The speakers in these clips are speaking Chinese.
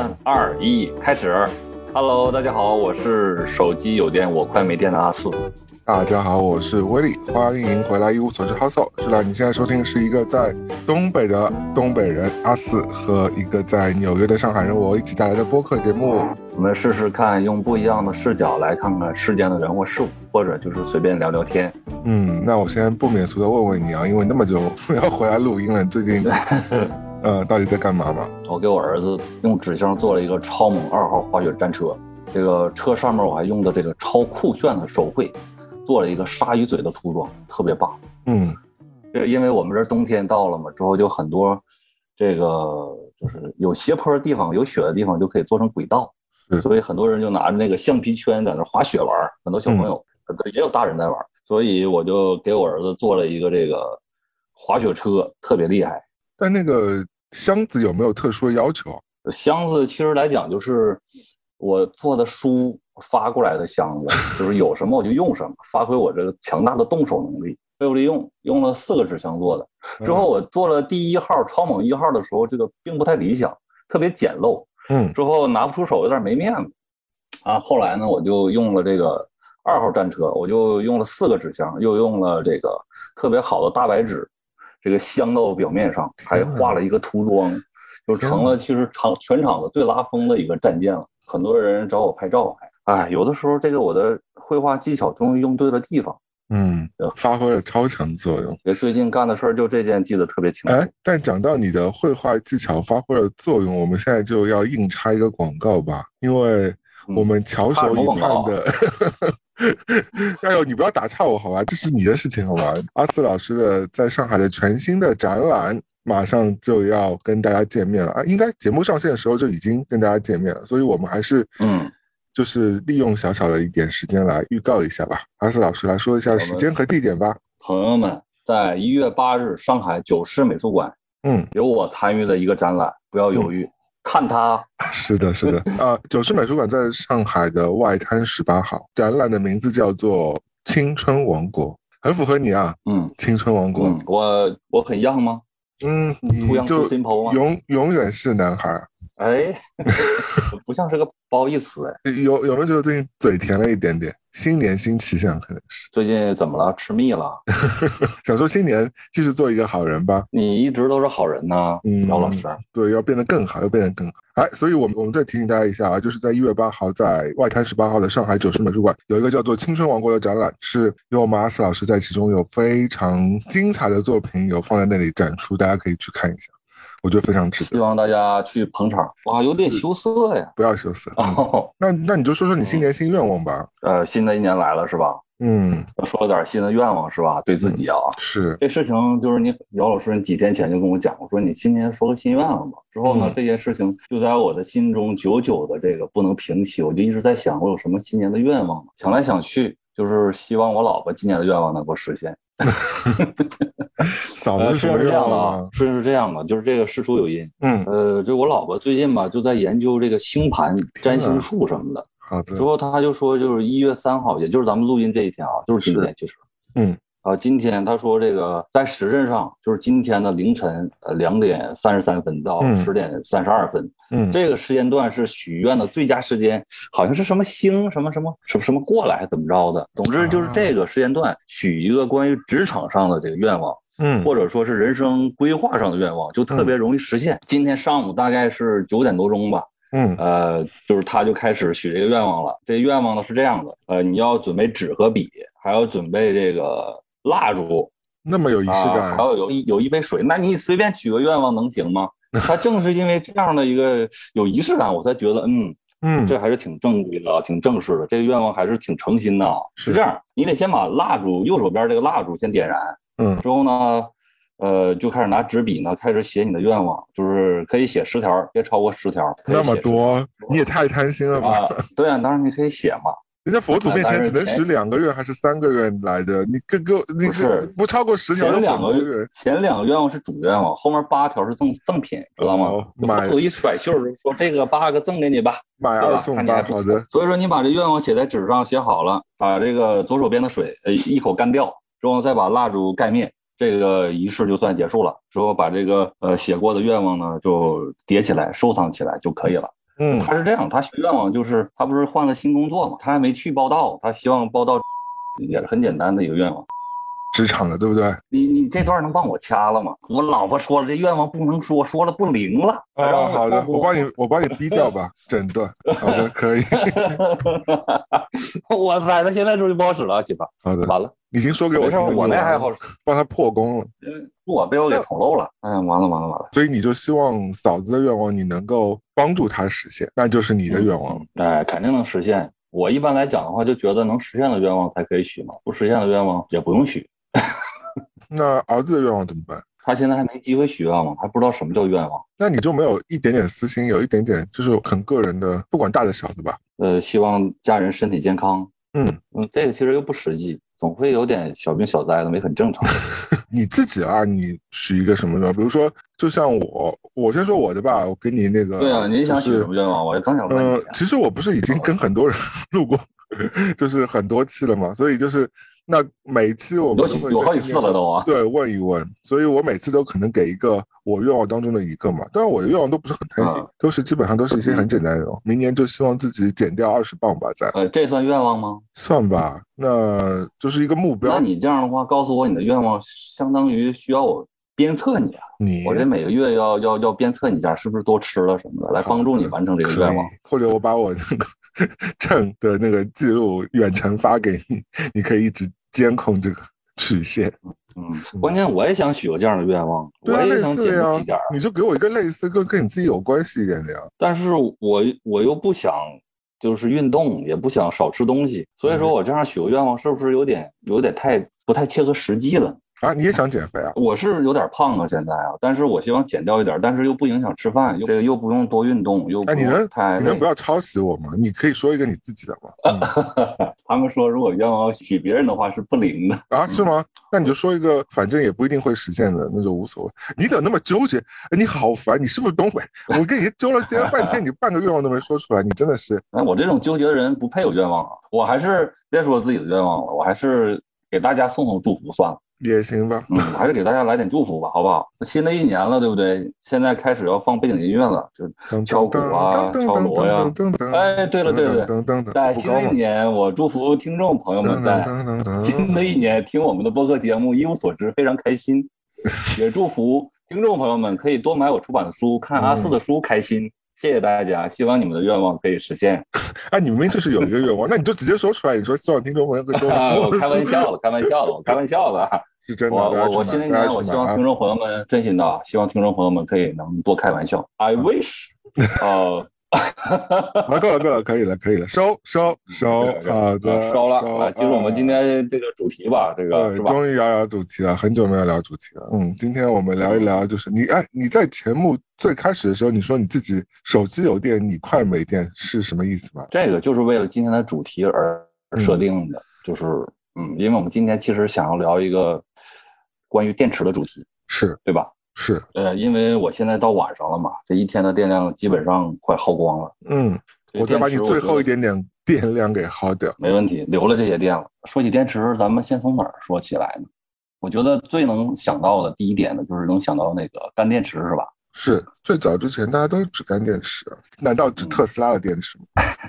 三二一，开始。Hello，大家好，我是手机有电我快没电的阿四。大家好，我是威力，欢迎回来一无所知 Hustle。是的，你现在收听是一个在东北的东北人阿四和一个在纽约的上海人我一起带来的播客节目。我们试试看，用不一样的视角来看看世间的人或事物，或者就是随便聊聊天。嗯，那我先不免俗的问问你啊，因为那么久要回来录音了，最近 呃到底在干嘛嘛？我给我儿子用纸箱做了一个超猛二号滑雪战车，这个车上面我还用的这个超酷炫的手绘。做了一个鲨鱼嘴的涂装，特别棒。嗯，这因为我们这冬天到了嘛，之后就很多这个就是有斜坡的地方、有雪的地方就可以做成轨道，所以很多人就拿着那个橡皮圈在那滑雪玩。很多小朋友也有大人在玩，所以我就给我儿子做了一个这个滑雪车，特别厉害。但那个箱子有没有特殊的要求？箱子其实来讲就是我做的书。发过来的箱子就是有什么我就用什么，发挥我这个强大的动手能力，废物利用。用了四个纸箱做的，之后我做了第一号超猛一号的时候，这个并不太理想，特别简陋。嗯，之后拿不出手，有点没面子。啊，后来呢，我就用了这个二号战车，我就用了四个纸箱，又用了这个特别好的大白纸，这个镶到表面上，还画了一个涂装，就成了其实场全场的最拉风的一个战舰了。很多人找我拍照还。哎，有的时候这个我的绘画技巧终于用对了地方，嗯，发挥了超强作用。最近干的事儿就这件，记得特别清楚。哎，但讲到你的绘画技巧发挥了作用，我们现在就要硬插一个广告吧，因为我们翘首以盼的，哎呦，你不要打岔我好吧，这是你的事情好吧？阿四老师的在上海的全新的展览马上就要跟大家见面了啊，应该节目上线的时候就已经跟大家见面了，所以我们还是嗯。就是利用小小的一点时间来预告一下吧，阿四老师来说一下时间和地点吧。朋友们，在一月八日，上海九市美术馆，嗯，有我参与的一个展览，不要犹豫，看它。是的，是的，啊，九世美术馆在上海的外滩十八号，展览的名字叫做《青春王国》，很符合你啊，嗯，青春王国，我我很样吗？嗯，你就永永远是男孩。哎，不像是个不好意思哎。有有没有觉得最近嘴甜了一点点？新年新气象，可能是。最近怎么了？吃蜜了？想说新年继续做一个好人吧。你一直都是好人呐，姚老师。对，要变得更好，要变得更好。哎，所以我们我们再提醒大家一下啊，就是在一月八号，在外滩十八号的上海九十美术馆有一个叫做《青春王国》的展览，是由我们阿斯老师在其中有非常精彩的作品有放在那里展出，大家可以去看一下。我觉得非常值得，希望大家去捧场。哇，有点羞涩呀！不要羞涩。那那你就说说你新年新愿望吧。呃，新的一年来了是吧？嗯，说了点新的愿望是吧？对自己啊，是。这事情就是你姚老师，你几天前就跟我讲，我说你今年说个新愿望吧。之后呢，这件事情就在我的心中久久的这个不能平息，我就一直在想，我有什么新年的愿望？想来想去，就是希望我老婆今年的愿望能够实现。嫂子是这样的啊，事情是这样的，就是这个事出有因。嗯，呃，就我老婆最近吧，就在研究这个星盘、占星术什么的。好的。之后他就说，就是一月三号，也就是咱们录音这一天啊，就是今天，其实。嗯。啊，今天他说这个在时辰上，就是今天的凌晨呃两点三十三分到十点三十二分，嗯，这个时间段是许愿的最佳时间，好像是什么星什么什么什么什么过来怎么着的，总之就是这个时间段许一个关于职场上的这个愿望，嗯，或者说是人生规划上的愿望，就特别容易实现。今天上午大概是九点多钟吧，嗯，呃，就是他就开始许这个愿望了。这愿望呢是这样的，呃，你要准备纸和笔，还要准备这个。蜡烛那么有仪式感，还要有一有一杯水，那你随便许个愿望能行吗？他正是因为这样的一个有仪式感，我才觉得，嗯嗯，这还是挺正规的，挺正式的。这个愿望还是挺诚心的啊。是这样，你得先把蜡烛右手边这个蜡烛先点燃，嗯，之后呢，呃，就开始拿纸笔呢，开始写你的愿望，就是可以写十条，别超过十条。那么多，你也太贪心了吧？对啊，当然你可以写嘛。人家佛祖面前只能许两个愿还是三个愿来着？你个个你是不超过十条。前两个前两个愿望是主愿望，后面八条是赠赠品，知道吗？佛祖一甩袖说：“这个八个赠给你吧。”买二送八，好的。所以说你把这愿望写在纸上，写好了，把这个左手边的水呃一口干掉，之后再把蜡烛盖灭，这个仪式就算结束了。之后把这个呃写过的愿望呢就叠起来收藏起来就可以了。嗯，他是这样，他许愿望就是他不是换了新工作嘛，他还没去报道，他希望报道 也是很简单的一个愿望。职场的对不对？你你这段能帮我掐了吗？我老婆说了，这愿望不能说，说了不灵了。啊，好的，我帮你，我帮你逼掉吧，整段。好的，可以。哇塞，那现在终于不好使了，媳妇。好的，完了，已经说给我听。我那还好使，帮他破功了。我被我给捅漏了。哎呀，完了完了完了。所以你就希望嫂子的愿望你能够帮助她实现，那就是你的愿望。哎，肯定能实现。我一般来讲的话，就觉得能实现的愿望才可以许嘛，不实现的愿望也不用许。那儿子的愿望怎么办？他现在还没机会许愿望，还不知道什么叫愿望。那你就没有一点点私心，有一点点就是很个人的，不管大的小的吧？呃，希望家人身体健康。嗯嗯，这个其实又不实际，总会有点小病小灾的，也很正常。你自己啊，你许一个什么愿望？比如说，就像我，我先说我的吧，我给你那个。对啊，你想许什么愿望？我刚想问你。其实我不是已经跟很多人 录过，就是很多期了嘛，所以就是。那每期我们有好几次了都啊，对，问一问，所以我每次都可能给一个我愿望当中的一个嘛，当然我的愿望都不是很贪心，都是基本上都是一些很简单的。明年就希望自己减掉二十磅吧，在。呃，这算愿望吗？算吧，那就是一个目标。那你这样的话，告诉我你的愿望，相当于需要我鞭策你啊。你我这每个月要要要鞭策你一下，是不是多吃了什么的，来帮助你完成这个愿望？或者我把我那个 秤的那个记录远程发给你，你可以一直。监控这个曲线，嗯，关键我也想许个这样的愿望，我也想减一点儿，你就给我一个类似跟跟你自己有关系一点的呀。但是我我又不想就是运动，也不想少吃东西，所以说我这样许个愿望是不是有点有点太不太切合实际了？啊，你也想减肥啊？我是有点胖啊，现在啊，但是我希望减掉一点，但是又不影响吃饭，又这个又不用多运动，又哎，你能太你能不要抄袭我吗？你可以说一个你自己的吗？他们说如果愿望许别人的话是不灵的啊？是吗？那你就说一个，反正也不一定会实现的，那就无所谓。你怎么那么纠结？你好烦，你是不是东北？我跟你纠了结了半天，你半个愿望都没说出来，你真的是。哎，我这种纠结的人不配有愿望啊！我还是别说自己的愿望了，我还是给大家送送祝福算了。也行吧，嗯，还是给大家来点祝福吧，好不好？新的一年了，对不对？现在开始要放背景音乐了，就敲鼓啊，敲锣呀。哎，对了对了，在新的一年，我祝福听众朋友们在新的一年听我们的播客节目一无所知，非常开心。也祝福听众朋友们可以多买我出版的书，看阿四的书，开心。谢谢大家，希望你们的愿望可以实现。哎，你明明就是有一个愿望，那你就直接说出来。你说希望听众朋友可以多。我开玩笑的，开玩笑的，我开玩笑的。是真的。我我我新的一年，我希望听众朋友们真心的，希望听众朋友们可以能多开玩笑。I wish。哦。了，够了，够了，可以了，可以了，收收收，好的，收了。啊进入我们今天这个主题吧，这个是吧？终于聊聊主题了，很久没有聊主题了。嗯，今天我们聊一聊，就是你哎，你在节目最开始的时候，你说你自己手机有电，你快没电是什么意思吗？这个就是为了今天的主题而设定的，就是嗯，因为我们今天其实想要聊一个关于电池的主题，是对吧？是，呃，因为我现在到晚上了嘛，这一天的电量基本上快耗光了。嗯，我再把你最后一点点电量给耗掉。没问题，留了这些电了。说起电池，咱们先从哪儿说起来呢？我觉得最能想到的第一点呢，就是能想到那个干电池，是吧？是，最早之前大家都是指干电池，难道指特斯拉的电池吗？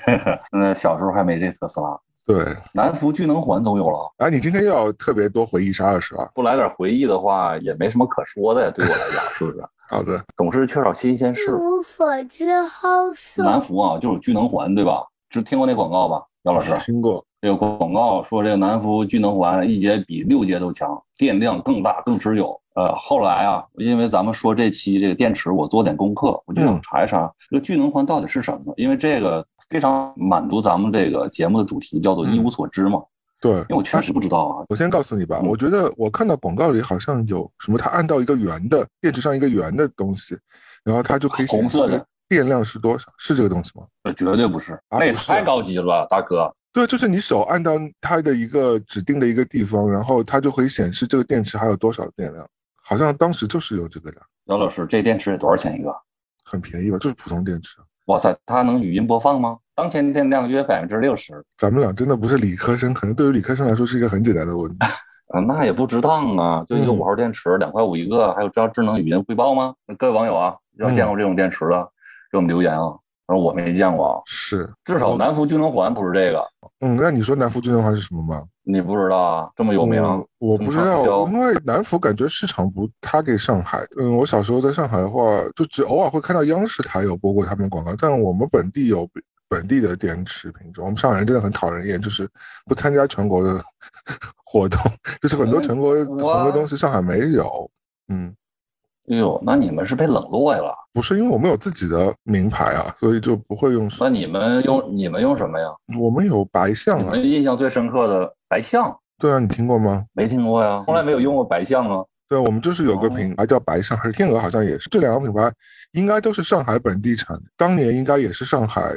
那小时候还没这特斯拉。对，南孚聚能环总有了。哎，你今天又要特别多回忆杀了是吧？不来点回忆的话，也没什么可说的呀。对我来讲，是不是？好的，总是缺少新鲜事。无所知好色。南孚啊，就是聚能环，对吧？就听过那广告吧，姚老师？听过。这个广告说，这个南孚聚能环一节比六节都强，电量更大、更持久。呃，后来啊，因为咱们说这期这个电池，我做点功课，我就想查一查这个聚能环到底是什么。因为这个。非常满足咱们这个节目的主题，叫做一无所知嘛。对，因为我确实不知道啊。我先告诉你吧，我觉得我看到广告里好像有什么，它按到一个圆的电池上一个圆的东西，然后它就可以红色的电量是多少？是这个东西吗？呃，绝对不是，那也太高级了，大哥。对，就是你手按到它的一个指定的一个地方，然后它就会显示这个电池还有多少电量。好像当时就是有这个的。姚老师，这电池得多少钱一个？很便宜吧，就是普通电池。哇塞，它能语音播放吗？当前电量约百分之六十。咱们俩真的不是理科生，可能对于理科生来说是一个很简单的问题。啊，那也不值当啊，就一个五号电池，两块五一个。还有知道智能语音汇报吗？各位网友啊，要见过这种电池的，给我们留言啊。反正我没见过。是，至少南孚聚能环不是这个。嗯，那你说南孚聚能环是什么吗？你不知道啊？这么有名？我不知道，因为南孚感觉市场不他给上海。嗯，我小时候在上海的话，就只偶尔会看到央视台有播过他们的广告，但我们本地有本地的电池品种。我们上海人真的很讨人厌，就是不参加全国的 活动，就是很多全国很多东西上海没有。嗯。哎呦，那你们是被冷落呀了？不是，因为我们有自己的名牌啊，所以就不会用。那你们用你们用什么呀？我们有白象啊。你们印象最深刻的白象？对啊，你听过吗？没听过呀，从来没有用过白象啊。对，我们就是有个品牌叫白象，还是天鹅，好像也是。这两个品牌应该都是上海本地产，当年应该也是上海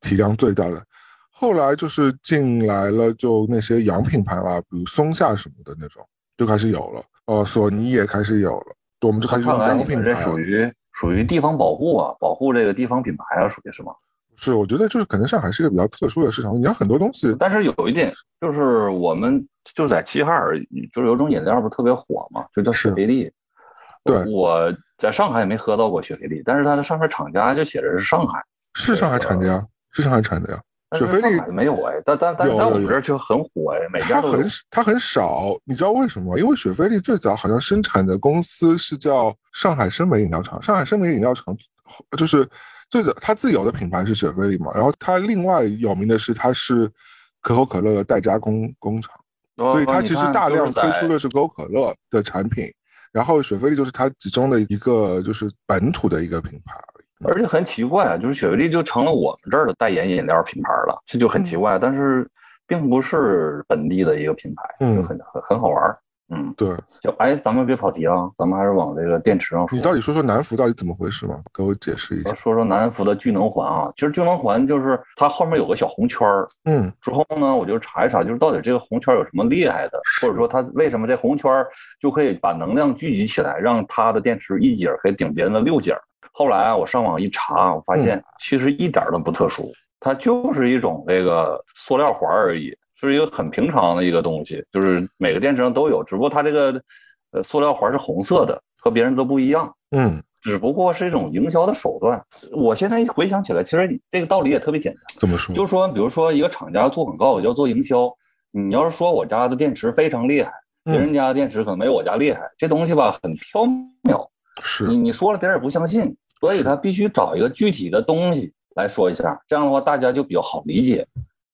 体量最大的。后来就是进来了，就那些洋品牌啦，比如松下什么的那种，就开始有了。哦，索尼也开始有了。我们就开始用洋品牌，这属于属于地方保护啊，保护这个地方品牌啊，属于是吗？是，我觉得就是可能上海是一个比较特殊的市场，你要很多东西。但是有一点就是我们就在齐齐哈尔，就是有种饮料不特别火嘛，就叫雪菲力。对，我在上海也没喝到过雪菲力，但是它的上面厂家就写着是上海，是上海产的呀，是上海产的呀。雪菲力没有哎，但但但是在我们这儿就很火哎，每家很它很少，你知道为什么吗？因为雪菲力最早好像生产的公司是叫上海生美饮料厂，上海生美饮料厂就是最早它自有的品牌是雪菲力嘛，然后它另外有名的是它是可口可乐的代加工工厂，所以它其实大量推出的是可口可乐的产品，然后雪菲力就是它其中的一个就是本土的一个品牌。而且很奇怪啊，就是雪菲力就成了我们这儿的代言饮料品牌了，这就很奇怪。但是，并不是本地的一个品牌，就很很很好玩。嗯，对。就哎，咱们别跑题啊，咱们还是往这个电池上说。你到底说说南孚到底怎么回事吧？给我解释一下。说说南孚的聚能环啊，其实聚能环就是它后面有个小红圈儿。嗯。之后呢，我就查一查，就是到底这个红圈有什么厉害的，或者说它为什么这红圈就可以把能量聚集起来，让它的电池一节可以顶别人的六节。后来啊，我上网一查，我发现其实一点都不特殊，它就是一种这个塑料环而已，是一个很平常的一个东西，就是每个电池上都有，只不过它这个呃塑料环是红色的，和别人都不一样。嗯，只不过是一种营销的手段。我现在一回想起来，其实这个道理也特别简单。怎么说？就是说，比如说一个厂家做广告要做营销，你要是说我家的电池非常厉害，别人家的电池可能没有我家厉害，这东西吧很缥缈。是你你说了，别人也不相信。所以他必须找一个具体的东西来说一下，这样的话大家就比较好理解，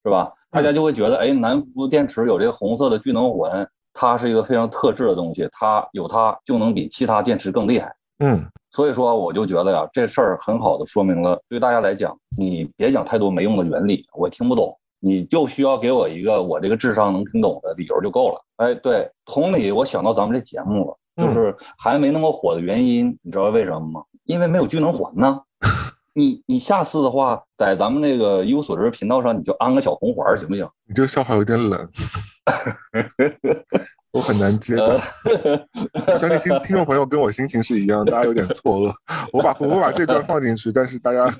是吧？大家就会觉得，哎，南孚电池有这个红色的聚能环，它是一个非常特质的东西，它有它就能比其他电池更厉害。嗯，所以说我就觉得呀，这事儿很好的说明了，对大家来讲，你别讲太多没用的原理，我听不懂，你就需要给我一个我这个智商能听懂的理由就够了。哎，对，同理，我想到咱们这节目了，就是还没那么火的原因，你知道为什么吗？因为没有聚能环呢，你你下次的话，在咱们那个一无所知频道上，你就安个小红环，行不行？你这个笑话有点冷，我很难接。我相信听听众朋友跟我心情是一样，大家有点错愕。我把我把这段放进去，但是大家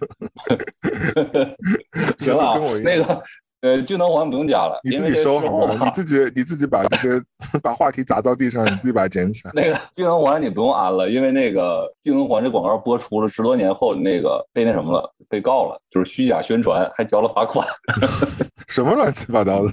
行了，那个。呃，聚能环不用加了，你自己收好吗？你自己你自己把这些把话题砸到地上，你自己把它捡起来。那个聚能环你不用安了，因为那个聚能环这广告播出了十多年后，那个被那什么了，被告了，就是虚假宣传，还交了罚款。什么乱七八糟的？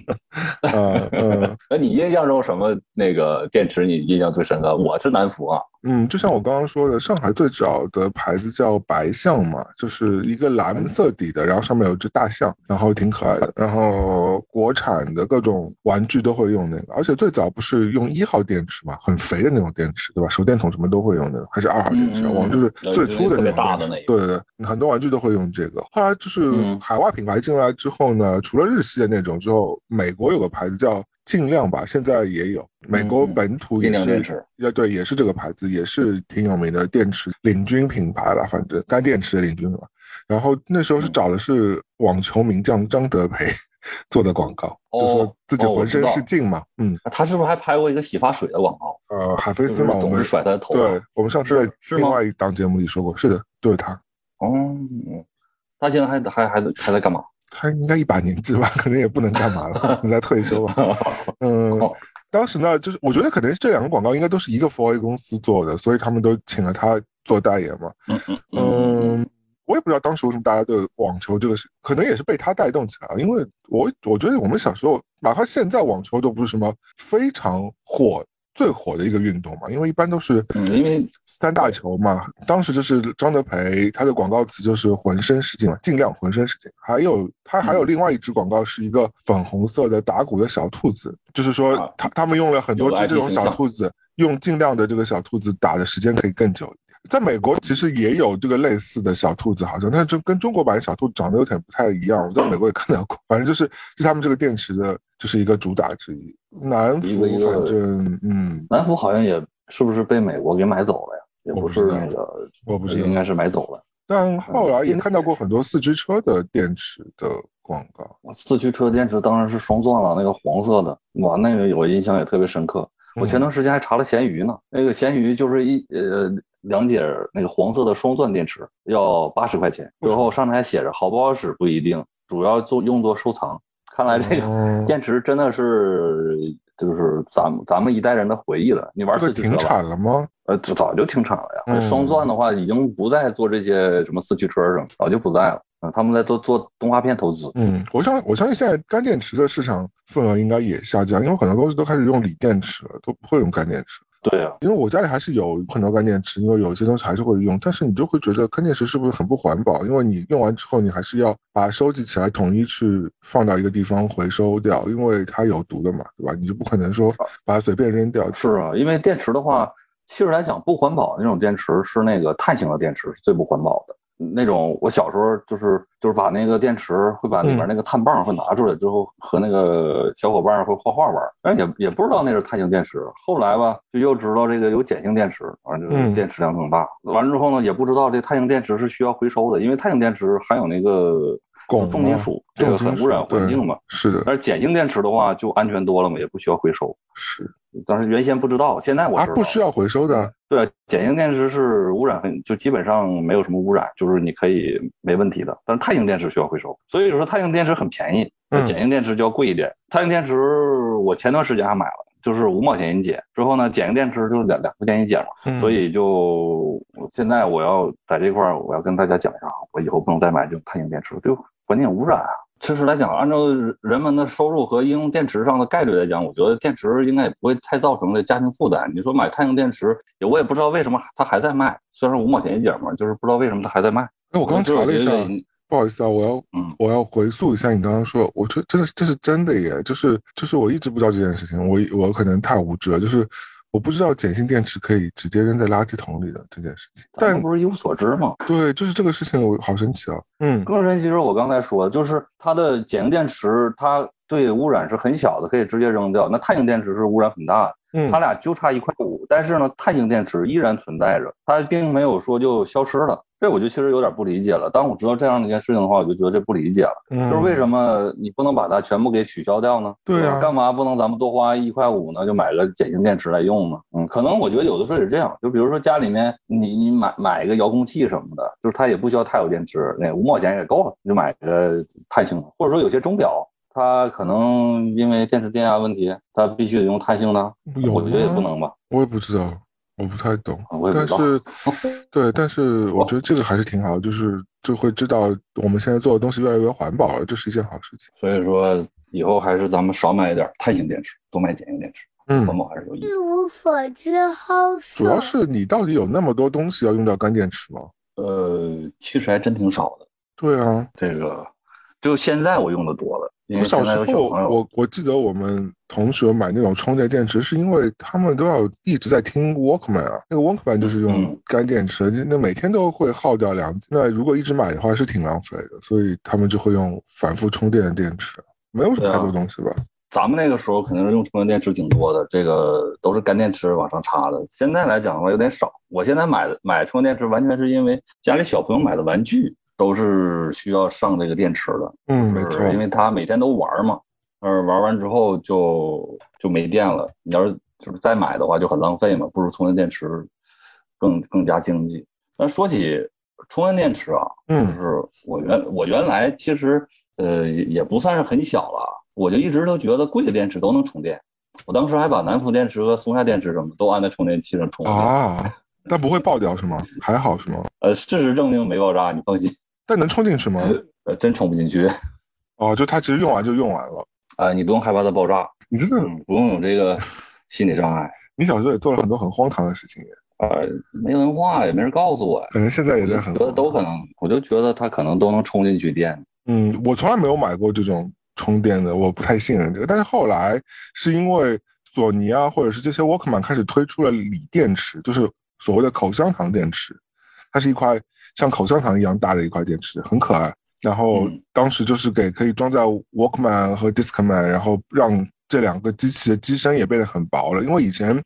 嗯嗯。那你印象中什么那个电池你印象最深刻？我是南孚啊。嗯，就像我刚刚说的，上海最早的牌子叫白象嘛，就是一个蓝色底的，然后上面有只大象，然后挺可爱的。然后国产的各种玩具都会用那个，而且最早不是用一号电池嘛，很肥的那种电池，对吧？手电筒什么都会用那个，还是二号电池，我们就是最粗的那种电池。对对对，很多玩具都会用这个。后来就是海外品牌进来之后呢，除了日系的那种之后，美国有个牌子叫。尽量吧，现在也有美国本土也是，呃，对，也是这个牌子，也是挺有名的电池领军品牌了，反正干电池的领军吧。然后那时候是找的是网球名将张德培 做的广告，就说自己浑身是劲嘛。嗯，他是不是还拍过一个洗发水的广告？呃，海飞丝嘛，总是甩他的头。对，我们上次在另外一档节目里说过，是的，就是他。哦，他现在还还还还在干嘛？他应该一把年纪吧，可能也不能干嘛了，你 在退休吧。嗯，当时呢，就是我觉得可能这两个广告应该都是一个 For A 公司做的，所以他们都请了他做代言嘛。嗯嗯。我也不知道当时为什么大家对网球这个是，可能也是被他带动起来了。因为我我觉得我们小时候，哪怕现在网球都不是什么非常火。最火的一个运动嘛，因为一般都是因为三大球嘛。当时就是张德培，他的广告词就是浑身使劲嘛，尽量浑身使劲。还有他还有另外一支广告是一个粉红色的打鼓的小兔子，就是说他他们用了很多只这种小兔子，用尽量的这个小兔子打的时间可以更久。在美国其实也有这个类似的小兔子，好像，但是就跟中国版小兔长得有点不太一样。我在美国也看到过，反正就是是他们这个电池的，就是一个主打之一。南孚反正嗯，南孚好像也是不是被美国给买走了呀？也不是那个，我不是应该是买走了。但后来也看到过很多四驱车的电池的广告。四驱车电池当然是双钻了，那个黄色的，哇，那个我印象也特别深刻。我前段时间还查了闲鱼呢，那个闲鱼就是一呃。两节那个黄色的双钻电池要八十块钱，最后上面还写着好不好使不一定，主要做用作收藏。看来这个电池真的是就是咱们咱们一代人的回忆了。你玩四驱车停产了吗？呃，早就停产了呀。双钻的话已经不再做这些什么四驱车什么，早就不在了。他们在做做动画片投资。嗯，我相我相信现在干电池的市场份额应该也下降，因为很多东西都开始用锂电池了，都不会用干电池。对啊，因为我家里还是有很多干电池，因为有些东西还是会用，但是你就会觉得干电池是不是很不环保？因为你用完之后，你还是要把收集起来，统一去放到一个地方回收掉，因为它有毒的嘛，对吧？你就不可能说把它随便扔掉。是啊，因为电池的话，其实来讲不环保的那种电池是那个碳型的电池是最不环保的。那种我小时候就是就是把那个电池会把里边那个碳棒会拿出来之后和那个小伙伴会画画玩，但也也不知道那是碳性电池。后来吧就又知道这个有碱性电池，完了就是电池量更大。完了之后呢也不知道这碳性电池是需要回收的，因为碳性电池含有那个重金属，这个很污染环境嘛。是的。但是碱性电池的话就安全多了嘛，也不需要回收。是。但是原先不知道，现在我知道。不需要回收的。对，碱性电池是污染很，就基本上没有什么污染，就是你可以没问题的。但是碳性电池需要回收，所以说碳性电池很便宜，碱性电池就要贵一点。碳性电池我前段时间还买了，就是五毛钱一节。之后呢，碱性电池就是两两块钱一节嘛，所以就现在我要在这块儿，我要跟大家讲一下啊，我以后不能再买这种碳性电池，对环境污染啊。其实来讲，按照人们的收入和应用电池上的概率来讲，我觉得电池应该也不会太造成这家庭负担。你说买碳性电池，我也不知道为什么它还在卖，虽然五毛钱一节嘛，就是不知道为什么它还在卖。哎，我刚查了一下，不好意思啊，我要嗯，我要回溯一下你刚刚说，我觉得这是这是真的耶，就是就是我一直不知道这件事情，我我可能太无知了，就是。我不知道碱性电池可以直接扔在垃圾桶里的这件事情，但不是一无所知吗？对，就是这个事情，我好神奇啊！嗯，更神奇是我刚才说的，就是它的碱性电池，它对污染是很小的，可以直接扔掉。那碳性电池是污染很大的。嗯，它俩就差一块五，但是呢，碳性电池依然存在着，它并没有说就消失了。这我就其实有点不理解了。当我知道这样的一件事情的话，我就觉得这不理解了，就是为什么你不能把它全部给取消掉呢？对啊，干嘛不能咱们多花一块五呢？就买个碱性电池来用呢？嗯，可能我觉得有的时候也是这样，就比如说家里面你你买买一个遥控器什么的，就是它也不需要太有电池，那五毛钱也够了，你就买个碳性的，或者说有些钟表。它可能因为电池电压问题，它必须得用碳性的，我觉得也不能吧。我也不知道，我不太懂。但是，对，但是我觉得这个还是挺好，就是就会知道我们现在做的东西越来越环保了，这是一件好事情。所以说，以后还是咱们少买一点碳性电池，多买碱性电池。嗯，环保还是有意义。一无所知，好主要是你到底有那么多东西要用到干电池吗？呃，其实还真挺少的。对啊，这个就现在我用的多了。我小时候，我我记得我们同学买那种充电电池，是因为他们都要一直在听 Walkman 啊，那个 Walkman 就是用干电池，那每天都会耗掉两，那如果一直买的话是挺浪费的，所以他们就会用反复充电的电池，没有什么太多东西吧？咱们那个时候肯定是用充电电池挺多的，这个都是干电池往上插的。现在来讲的话有点少，我现在买的买充电电池完全是因为家里小朋友买的玩具。都是需要上这个电池的，嗯，没错，因为他每天都玩嘛，呃，玩完之后就就没电了。你要是就是再买的话，就很浪费嘛，不如充电电池更更加经济。那说起充电电池啊，嗯，就是我原我原来其实呃也不算是很小了，我就一直都觉得贵的电池都能充电。我当时还把南孚电池和松下电池什么都安在充电器上充啊。但不会爆掉是吗？还好是吗？呃，事实证明没爆炸，你放心。但能充进去吗？呃，真充不进去。哦，就它其实用完就用完了。啊，你不用害怕它爆炸，你真的不用有这个心理障碍。你小时候也做了很多很荒唐的事情，呃，没文化也没人告诉我。可能现在也在很觉得都可能，我就觉得它可能都能充进去电。嗯，我从来没有买过这种充电的，我不太信任这个。但是后来是因为索尼啊，或者是这些 Walkman 开始推出了锂电池，就是所谓的口香糖电池，它是一块像口香糖一样大的一块电池，很可爱。然后当时就是给可以装在 Walkman 和 Discman，然后让这两个机器的机身也变得很薄了。因为以前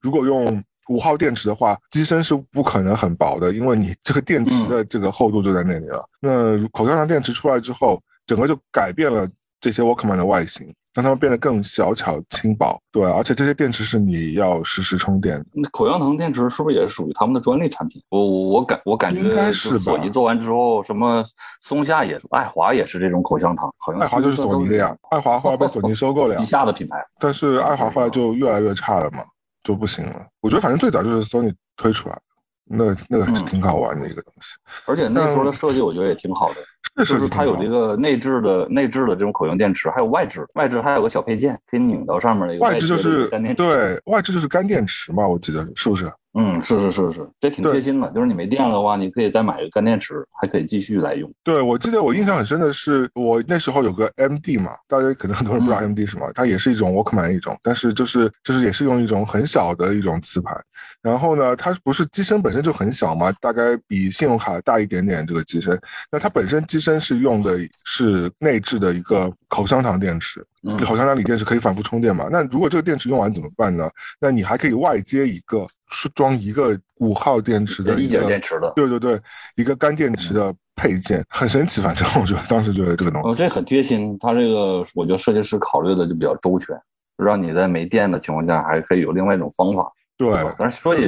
如果用五号电池的话，机身是不可能很薄的，因为你 这个电池的这个厚度就在那里了。那口香糖电池出来之后，整个就改变了这些 Walkman 的外形。让它们变得更小巧轻薄，对，而且这些电池是你要实时充电的。那口香糖电池是不是也是属于他们的专利产品？我我我感我感觉应该是索尼做完之后，什么松下也是，爱华也是这种口香糖，好像爱华就是索尼的呀。爱华后来被索尼收购了呀，旗下的品牌。但是爱华后来就越来越差了嘛，就不行了。我觉得反正最早就是索尼推出来，那那个是挺好玩的一个东西。而且那时候的设计我觉得也挺好的。就是它有这个内置的内置的这种口径电池，还有外置，外置还有个小配件可以拧到上面的一个外置就是干电池，对，外置就是干电池嘛，我记得是不是？嗯，是是是是，这挺贴心的。就是你没电了的话，你可以再买一个干电池，还可以继续来用。对，我记得我印象很深的是，我那时候有个 MD 嘛，大家可能很多人不知道 MD 什么，它也是一种 Walkman 一种，但是就是就是也是用一种很小的一种磁盘。然后呢，它不是机身本身就很小嘛，大概比信用卡大一点点这个机身。那它本身机身是用的是内置的一个口香糖电池，口香糖锂电池可以反复充电嘛。那如果这个电池用完怎么办呢？那你还可以外接一个。是装一个五号电池的一节电池的，对对对，一个干电池的配件，很神奇。反正我觉得当时觉得这个东西，哦，这很贴心。它这个我觉得设计师考虑的就比较周全，让你在没电的情况下还可以有另外一种方法。对，但是说起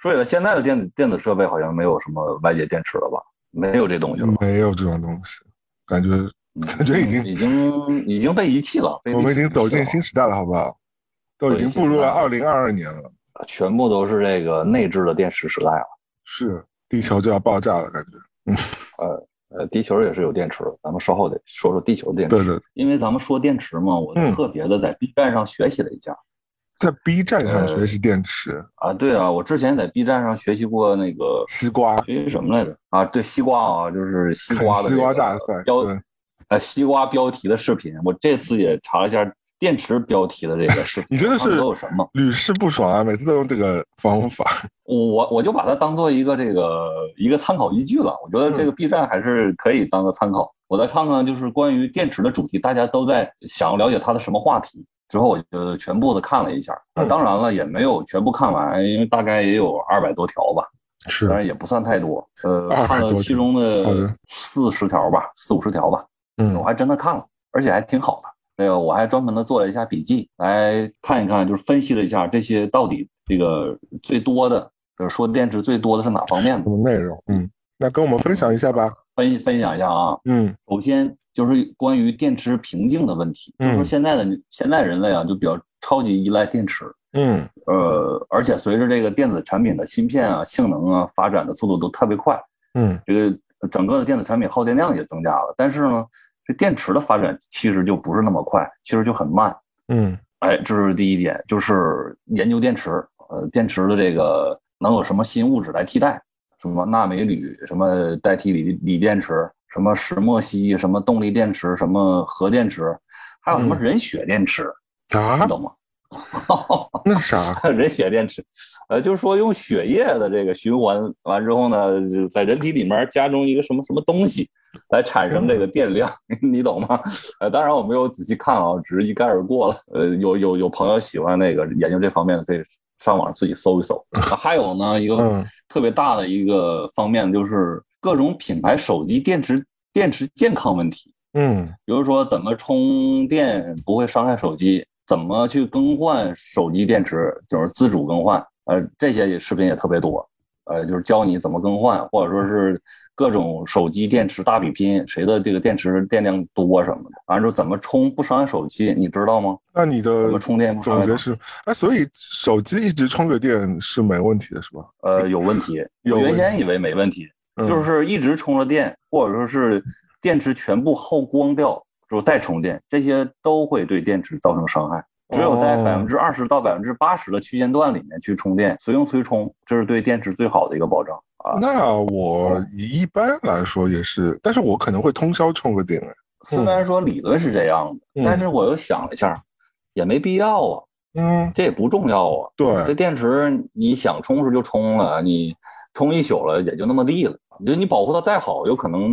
说起来，现在的电子电子设备好像没有什么外接电池了吧？没有这东西了，没有这种东西，感觉感觉已经已经已经被遗弃了。我们已经走进新时代了，好不好？都已经步入了二零二二年了。全部都是这个内置的电池时代了，是地球就要爆炸了，感觉。嗯，呃呃，地球也是有电池的，咱们稍后得说说地球电池。对对。因为咱们说电池嘛，我特别的在 B 站上学习了一下，在 B 站上学习电池啊？对啊，我之前在 B 站上学习过那个西瓜，学习什么来着？啊，对，西瓜啊，就是西瓜的西瓜大赛标，呃，西瓜标题的视频，我这次也查了一下。电池标题的这个视频，你真的是都有什么屡试不爽啊？每次都用这个方法，我我就把它当做一个这个一个参考依据了。我觉得这个 B 站还是可以当个参考。我再看看，就是关于电池的主题，大家都在想了解它的什么话题。之后我就全部的看了一下，当然了，也没有全部看完，因为大概也有二百多条吧，是，当然也不算太多。呃，看了其中的四十条吧，四五十条吧。嗯，我还真的看了，而且还挺好的。这个我还专门的做了一下笔记，来看一看，就是分析了一下这些到底这个最多的，就是说电池最多的是哪方面的内容？嗯，那跟我们分享一下吧。分分享一下啊。嗯，首先就是关于电池瓶颈的问题。嗯。就是现在的现在人类啊，就比较超级依赖电池。嗯。呃，而且随着这个电子产品的芯片啊、性能啊发展的速度都特别快。嗯。这个整个的电子产品耗电量也增加了，但是呢。这电池的发展其实就不是那么快，其实就很慢。嗯，哎，这是第一点，就是研究电池，呃，电池的这个能有什么新物质来替代？什么钠镁铝？什么代替锂锂电池？什么石墨烯？什么动力电池？什么核电池？还有什么人血电池？啊，你懂吗？那啥，人血电池，呃，就是说用血液的这个循环完之后呢，在人体里面加装一个什么什么东西。来产生这个电量，你懂吗？呃，当然我没有仔细看啊，只是一概而过了。呃，有有有朋友喜欢那个研究这方面的，可以上网自己搜一搜。还有呢，一个特别大的一个方面就是各种品牌手机电池电池健康问题。嗯，比如说怎么充电不会伤害手机，怎么去更换手机电池，就是自主更换。呃，这些视频也特别多。呃，就是教你怎么更换，或者说是各种手机电池大比拼，谁的这个电池电量多什么的，完了之后怎么充不伤害手机，你知道吗？那你的怎么充电不伤害？总结是，哎，所以手机一直充着电是没问题的，是吧？呃，有问题。有原先以为没问题，嗯就是一直充着电，或者说是电池全部耗光掉之后再充电，这些都会对电池造成伤害。只有在哦百分之二十到百分之八十的区间段里面去充电，随用随充，这是对电池最好的一个保障啊。那我一般来说也是，但是我可能会通宵充个电，哎，虽然说理论是这样的，嗯但是我又想了一下，也没必要啊，嗯，这也不重要啊。对这，电池你想充时就充了，你充一宿了也就那么地了。就你保护它再好，有可能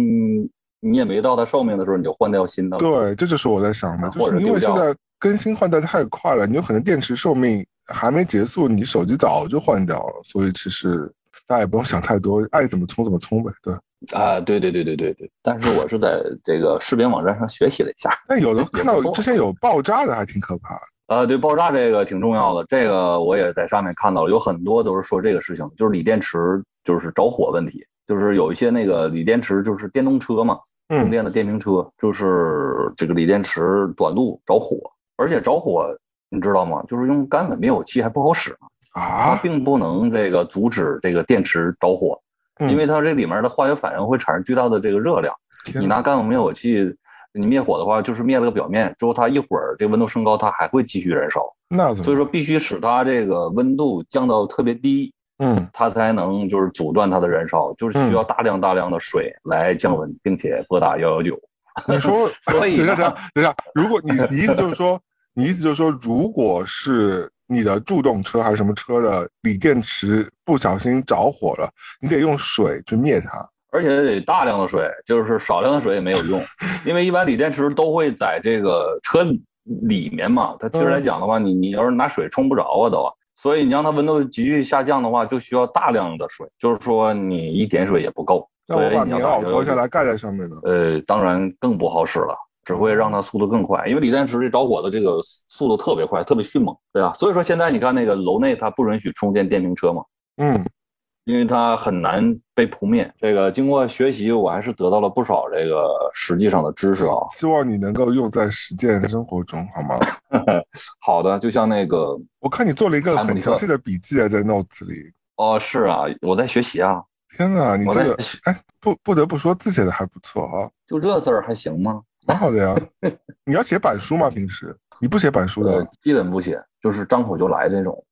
你也没到它寿命的时候你就换掉新的了。对，这就是我在想的，就或者是因为现在更新换代太快了，你有可能电池寿命还没结束，你手机早就换掉了，所以其实大家也不用想太多，爱怎么充怎么充呗，对。啊，对对对对对对。但是我是在这个视频网站上学习了一下。但 有的看到之前有爆炸的，还挺可怕的。啊，对，爆炸这个挺重要的，这个我也在上面看到了，有很多都是说这个事情，就是锂电池就是着火问题，就是有一些那个锂电池就是电动车嘛，充嗯，电的电瓶车，就是这个锂电池短路着火，而且着火你知道吗？就是用干粉灭火器还不好使呢，它啊，并不能这个阻止这个电池着火，嗯因为它这里面的化学反应会产生巨大的这个热量。你拿干粉灭火器，你灭火的话，就是灭了个表面之后，它一会儿这个温度升高，它还会继续燃烧。那？所以说，必须使它这个温度降到特别低，嗯，它才能就是阻断它的燃烧，就是需要大量大量的水来降温，并且拨打幺幺九。你说，所以等一下，等一下，等一下，如果你你意思就是说，你意思就是说，如果是你的助动车还是什么车的锂电池不小心着火了，你得用水去灭它。而且得大量的水，就是少量的水也没有用，因为一般锂电池都会在这个车里面嘛，它其实来讲的话，你你要是拿水冲不着啊都啊，所以你让它温度急剧下降的话，就需要大量的水，就是说你一点水也不够，那我把棉袄脱下来，来盖在上面呢？呃，当然更不好使了。只会让它速度更快，因为锂电池这着火的这个速度特别快，特别迅猛，对吧？所以说现在你看那个楼内它不允许充电电瓶车嘛，嗯，因为它很难被扑灭。这个经过学习，我还是得到了不少这个实际上的知识啊。希望你能够用在实践生活中，好吗？好的，就像那个我看你做了一个很详细的笔记啊，在 notes 里。哦，是啊，我在学习啊，天哪，你这个在哎，不不得不说字写的还不错啊，就这字儿还行吗？蛮好的呀。你要写板书吗？平时你不写板书呃的，，基本不写，就是张口就来这种，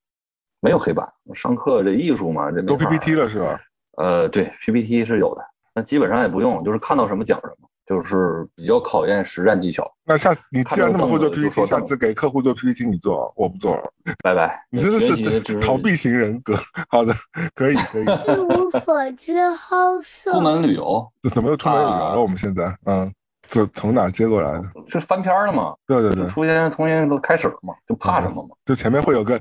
没有黑板。上课这艺术嘛，这没都法 PPT 了是吧？呃，对，PPT 是有的，那基本上也不用，就是看到什么讲什么，就是比较考验实战技巧。那下次你既然那么会做 PPT，下次给客户做 PPT 你做啊，我不做了。拜拜，你真的是逃避型人格。好的，可以可以。一无所知，好色。出门旅游怎么又出门旅游啊了？我们现在，嗯，从从哪接过来的？是翻篇儿了吗，对对对，出现重新都开始了嘛，就怕什么嘛，就前面会有个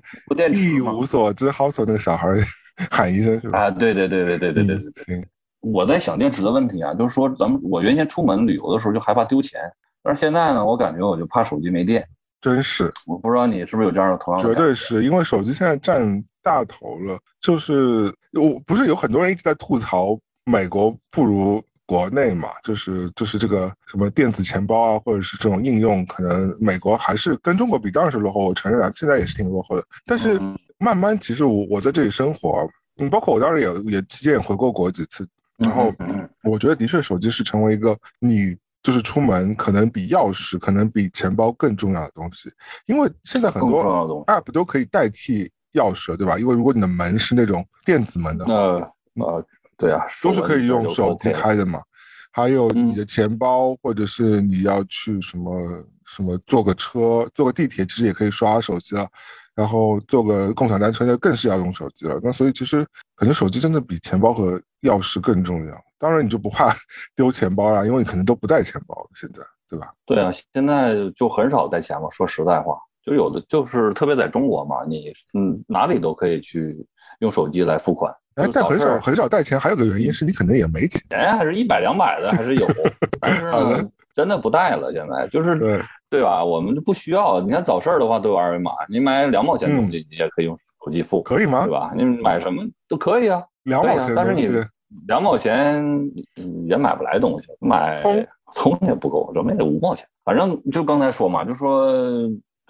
一无。所知，好所那个小孩儿 喊一声是吧？啊，对对对对对对对对嗯对。行，我在想电池的问题啊，就是说咱们我原先出门旅游的时候就害怕丢钱，但是现在呢，我感觉我就怕手机没电。真是，我不知道你是不是有这样的同样的绝对是因为手机现在占大头了。就是我不是有很多人一直在吐槽美国不如国内嘛，就是就是这个什么电子钱包啊，或者是这种应用，可能美国还是跟中国比当然是落后，我承认啊，现在也是挺落后的。但是嗯慢慢，其实我我在这里生活，嗯，包括我当时也也期间也回过国几次，然后我觉得的确手机是成为一个你就是出门可能比钥匙，可能比钱包更重要的东西，因为现在很多 app 都可以代替钥匙了，对吧？因为如果你的门是那种电子门的话，那呃，对啊，都是可以用手机开的嘛。还有嗯你的钱包，或者是你要去什么什么坐个车、坐个地铁，其实也可以刷手机了。然后坐个共享单车，那更是要用手机了。那所以其实可能手机真的比钱包和钥匙更重要。当然你就不怕 丢钱包啦，因为你可能都不带钱包了，现在对吧？对啊，现在就很少带钱嘛。说实在话，就有的就是特别在中国嘛，你嗯哪里都可以去用手机来付款。哎，但很少很少带钱，还有个原因是你可能也没钱。钱还是一百两百的还是有，但是呢，真的不带了。现在就是对，对吧？我们就不需要。你看早市儿的话都有二维码，你买两毛钱东嗯西你也可以用手机付，可以吗？对吧？你买什么都可以啊，两毛钱，但是你两毛钱也买不来东西，买充也不够，怎么也得五毛钱。反正就刚才说嘛，就说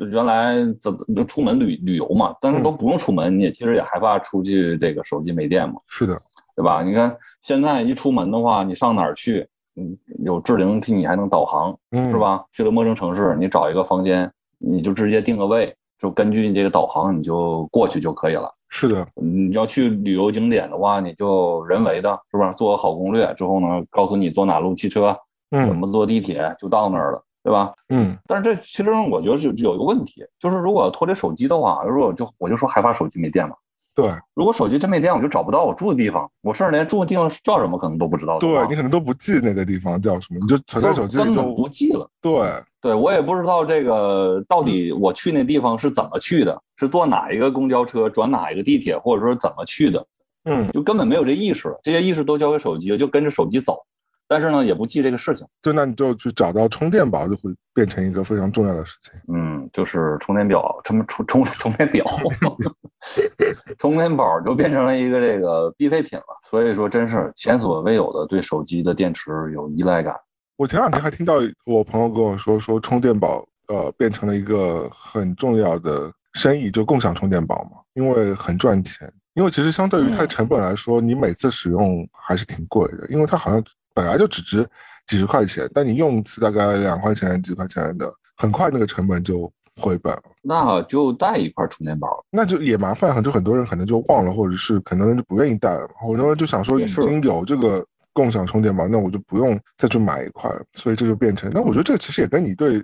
原来怎就出门旅旅游嘛，但是都不用出门，你也其实也害怕出去这个手机没电嘛。是的，对吧？你看现在一出门的话，你上哪儿去？嗯，有智灵替你还能导航，是吧？去了陌生城市，你找一个房间，你就直接定个位，就根据你这个导航，你就过去就可以了。是的，你要去旅游景点的话，你就人为的，是吧做个好攻略之后呢，告诉你坐哪路汽车，怎么坐地铁就到那儿了，对吧？嗯。但是这其实我觉得是有一个问题，就是如果脱离手机的话，如果就我就说害怕手机没电嘛。对，如果手机真没电，我就找不到我住的地方，我甚至连住的地方叫什么可能都不知道。对你可能都不记那个地方叫什么，你就存在手机里根本不记了。对，对我也不知道这个到底我去那地方是怎么去的，是坐哪一个公交车，转哪一个地铁，或者说怎么去的，嗯，就根本没有这意识，这些意识都交给手机了，就跟着手机走。但是呢，也不记这个事情。对那你就去找到充电宝，就会变成一个非常重要的事情。嗯，就是充电表，什么充充充电表，充电宝就变成了一个这个必备品了。所以说，真是前所未有的对手机的电池有依赖感。我前两天还听到我朋友跟我说，说充电宝呃变成了一个很重要的生意，就共享充电宝嘛，因为很赚钱。因为其实相对于它的成本来说，你每次使用还是挺贵的，因为它好像。本来就只值几十块钱，但你用一次大概两块钱、几块钱的，很快那个成本就回本了。那就带一块充电宝，那就也麻烦，很多很多人可能就忘了，或者是可能就不愿意带了。很多人就想说，已经有这个共享充电宝，那我就不用再去买一块了。所以这就变成，那我觉得这个其实也跟你对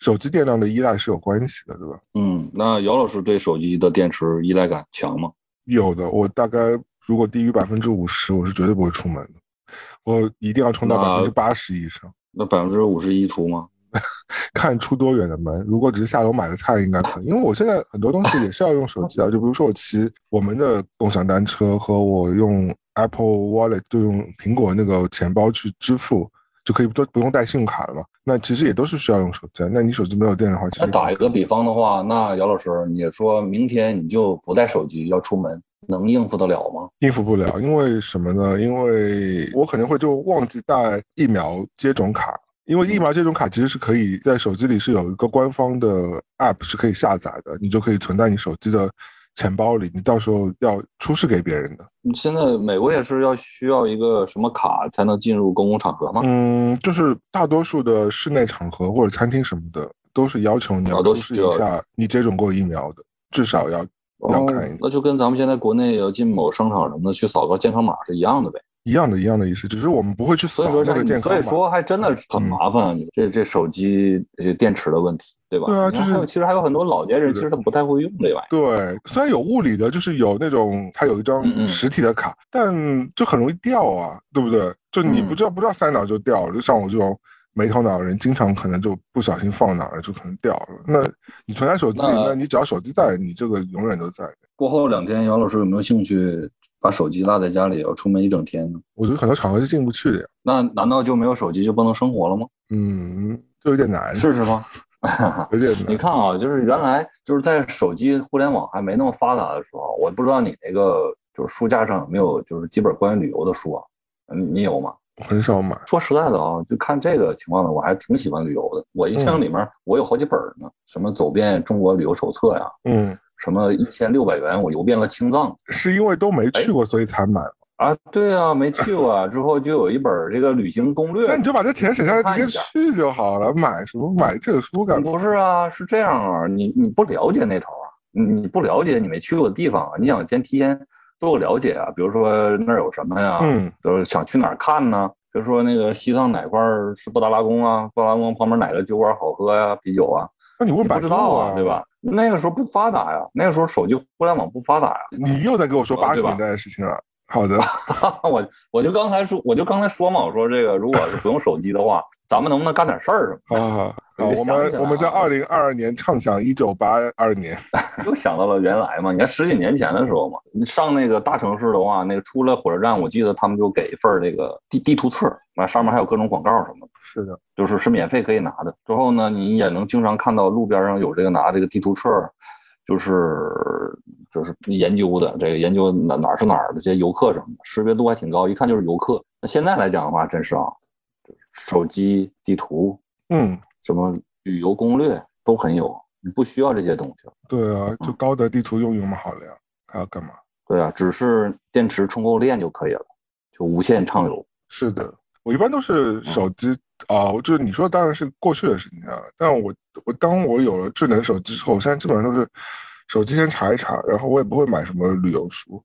手机电量的依赖是有关系的，对吧？嗯，那姚老师对手机的电池依赖感强吗？有的，我大概如果低于百分之五十，我是绝对不会出门的。我一定要充到百分之八十以上。那百分之五十一出吗？看出多远的门。如果只是下楼买个菜，应该可以。因为我现在很多东西也是要用手机啊，就比如说我骑我们的共享单车和我用 Apple Wallet，就用苹果那个钱包去支付，就可以都不用带信用卡了嘛。那其实也都是需要用手机。那你手机没有电的话，那打一个比方的话，那姚老师，你说明天你就不带手机要出门？能应付得了吗？应付不了，因为什么呢？因为我可能会就忘记带疫苗接种卡，因为疫苗接种卡其实是可以在手机里是有一个官方的 app 是可以下载的，你就可以存在你手机的钱包里，你到时候要出示给别人的。现在美国也是要需要一个什么卡才能进入公共场合吗？嗯，就是大多数的室内场合或者餐厅什么的，都是要求你要出示一下你接种过疫苗的，至少要。要看，那就跟咱们现在国内要进某商场什么的去扫个健康码是一样的呗，一样的，一样的意思，只是我们不会去扫那个健康码。所以说还真的很麻烦，这这手机这电池的问题，对吧？对啊，就是其实还有很多老年人，其实他不太会用这玩意儿。对，虽然有物理的，就是有那种他有一张实体的卡，但就很容易掉啊，对不对？就你不知道不知道塞哪就掉了，就像我这种。没头脑的人经常可能就不小心放哪了，就可能掉了。那你存在手机里，那你只要手机在，你这个永远都在。过后两天，姚老师有没有兴趣把手机落在家里，要出门一整天呢？我觉得很多场合是进不去的呀。那难道就没有手机就不能生活了吗？嗯，就有点难。试试吗？有点难。你看啊，就是原来就是在手机互联网还没那么发达的时候，我不知道你那个就是书架上有没有就是几本关于旅游的书啊？你你有吗？很少买。说实在的啊，就看这个情况呢，我还挺喜欢旅游的。我印象里面，我有好几本呢，什么走遍中国旅游手册呀，嗯，什么一千六百元我游遍了青藏，是因为都没去过所以才买啊？对啊，没去过，之后就有一本这个旅行攻略。那你就把这钱省下来直接去就好了，买什么买这个书干？不是啊，是这样啊，你你不了解那头啊，你你不了解你没去过的地方啊，你想先提前。做个了解啊，比如说那儿有什么呀？嗯，就是想去哪儿看呢？比如说那个西藏哪块是布达拉宫啊？布达拉宫旁边哪个酒馆好喝呀？啤酒啊？那你问不知道啊，对吧？那个时候不发达呀，那个时候手机互联网不发达呀。你又在跟我说八十年代的事情了。好的，我我就刚才说，我就刚才说嘛，我说这个如果是不用手机的话，咱们能不能干点事儿什么？啊，我们我们在二零二二年畅想一九八二年，又想到了原来嘛。你看十几年前的时候嘛，你上那个大城市的话，那个出了火车站，我记得他们就给一份这个地地图册，完上面还有各种广告什么的。是的，就是是免费可以拿的。之后呢，你也能经常看到路边上有这个拿这个地图册，就是。就是研究的这个研究哪哪是哪儿的这些游客什么的，识别度还挺高，一看就是游客。那现在来讲的话，真是啊，手机地图，嗯，什么旅游攻略都很有，你不需要这些东西。对啊，就高德地图用用嘛，好了呀，还要干嘛？对啊，只是电池充够电就可以了，就无线畅游。是的，我一般都是手机啊，就是你说当然是过去的事情啊，但我我当我有了智能手机之后，我现在基本上都是手机先查一查，然后我也不会买什么旅游书。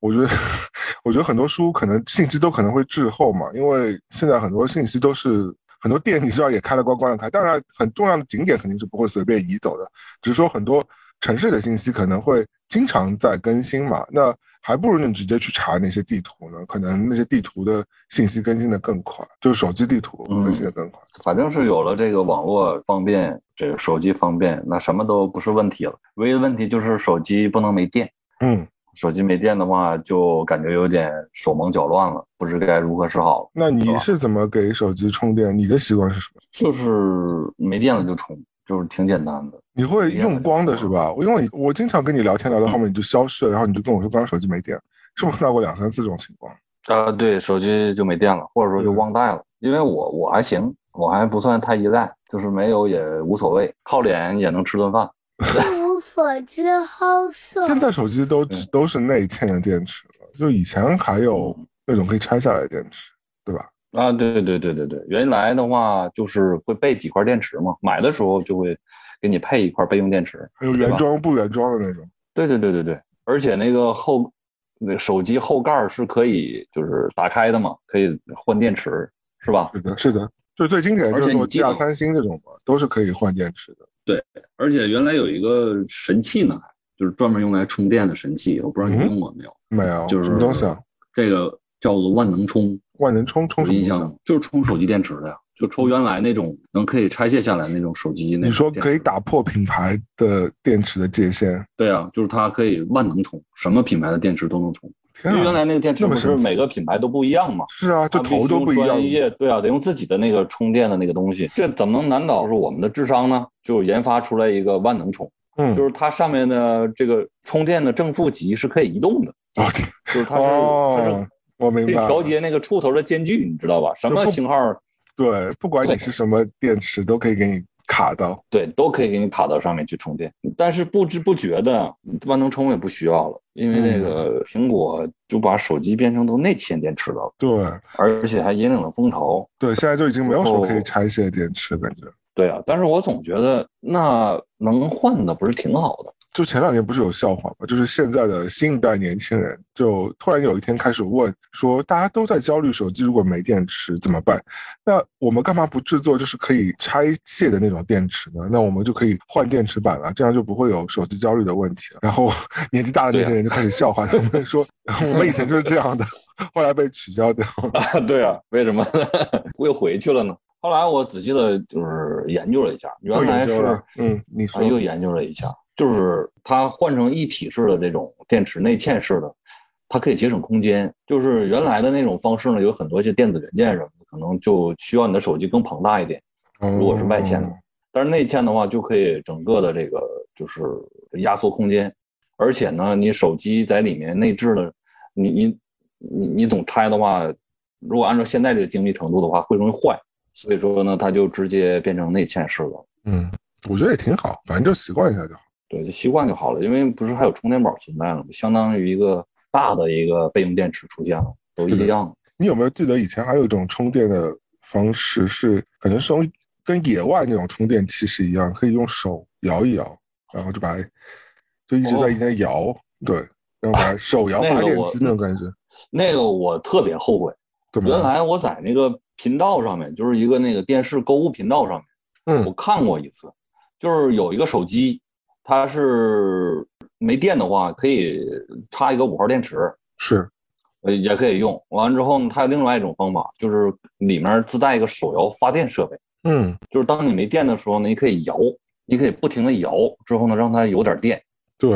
我觉得，我觉得很多书可能信息都可能会滞后嘛，因为现在很多信息都是很多店你知道也开了关关了开，当然很重要的景点肯定是不会随便移走的，只是说很多城市的信息可能会经常在更新嘛，那还不如你直接去查那些地图呢，可能那些地图的信息更新的更快，就是手机地图更新的更快。反正是有了这个网络方便，这个手机方便，那什么都不是问题了，唯一的问题就是手机不能没电。嗯。手机没电的话，就感觉有点手忙脚乱了，不知该如何是好。那你是怎么给手机充电？你的习惯是什么？就是没电了就充，就是挺简单的。你会用光的是吧？因为我经常跟你聊天聊到后面你就消失了，然后你就跟我说刚刚手机没电，是不是碰到过两三次这种情况？啊，对，手机就没电了，或者说就忘带了。因为我我还行，我还不算太依赖，就是没有也无所谓，靠脸也能吃顿饭。无所之好色。现在手机都都是内嵌的电池了，就以前还有那种可以拆下来的电池，对吧？啊，对对对对对对，原来的话就是会备几块电池嘛，买的时候就会给你配一块备用电池，还有原装不原装的那种。对对对对对，而且那个后那手机后盖是可以就是打开的嘛，可以换电池，是吧？是的，是的，就最经典的就是诺基亚、三星这种嘛，都是可以换电池的。对，而且原来有一个神器呢，就是专门用来充电的神器，我不知道你用过没有？没有，就是什么东西啊？这个叫做万能充。万能充充什么？印象就是充手机电池的呀，就充原来那种能可以拆卸下来那种手机。你说可以打破品牌的电池的界限？对啊，就是它可以万能充，什么品牌的电池都能充。因为原来那个电池不是每个品牌都不一样嘛？是啊，就头都不一样。专业对啊，得用自己的那个充电的那个东西，这怎么能难倒是我们的智商呢？就研发出来一个万能充，嗯，就是它上面的这个充电的正负极是可以移动的，就是它是它是。我明白，调节那个触头的间距，你知道吧？什么型号？对，不管你是什么电池，都可以给你卡到。对，都可以给你卡到上面去充电。但是不知不觉的，万能充也不需要了，因为那个苹果就把手机变成都内嵌电池了。对，而且还引领了风潮。对，现在就已经没有什么可以拆卸电池感觉。对啊，但是我总觉得那能换的不是挺好的。就前两年不是有笑话吗？就是现在的新一代年轻人，就突然有一天开始问说，大家都在焦虑手机如果没电池怎么办？那我们干嘛不制作就是可以拆卸的那种电池呢？那我们就可以换电池板了，这样就不会有手机焦虑的问题了。然后 年纪大的那些人就开始笑话他们说，我们以前就是这样的，后来被取消掉了。对啊，为什么又回去了呢？后来我仔细的就是研究了一下，原来是嗯，你说又研究了一下。就是它换成一体式的这种电池内嵌式的，它可以节省空间。就是原来的那种方式呢，有很多些电子元件什么的，可能就需要你的手机更庞大一点。如果是外嵌的，但是内嵌的话，就可以整个的这个就是压缩空间。而且呢，你手机在里面内置的，你你你你总拆的话，如果按照现在这个精密程度的话，会容易坏。所以说呢，它就直接变成内嵌式了。嗯，我觉得也挺好，反正就习惯一下就好。对，就习惯就好了，因为不是还有充电宝存在了吗？相当于一个大的一个备用电池出现了，都一样。你有没有记得以前还有一种充电的方式，是可能是用跟野外那种充电器是一样，可以用手摇一摇，然后就把就一直在一边摇，对，然后把手摇发电机那种感觉。那个我特别后悔，原来我在那个频道上面，就是一个那个电视购物频道上面，嗯，我看过一次，就是有一个手机。它是没电的话，可以插一个五号电池，是，呃，也可以用。完了之后呢，它有另外一种方法，就是里面自带一个手摇发电设备。嗯，就是当你没电的时候呢，你可以摇，你可以不停的摇，之后呢，让它有点电。对，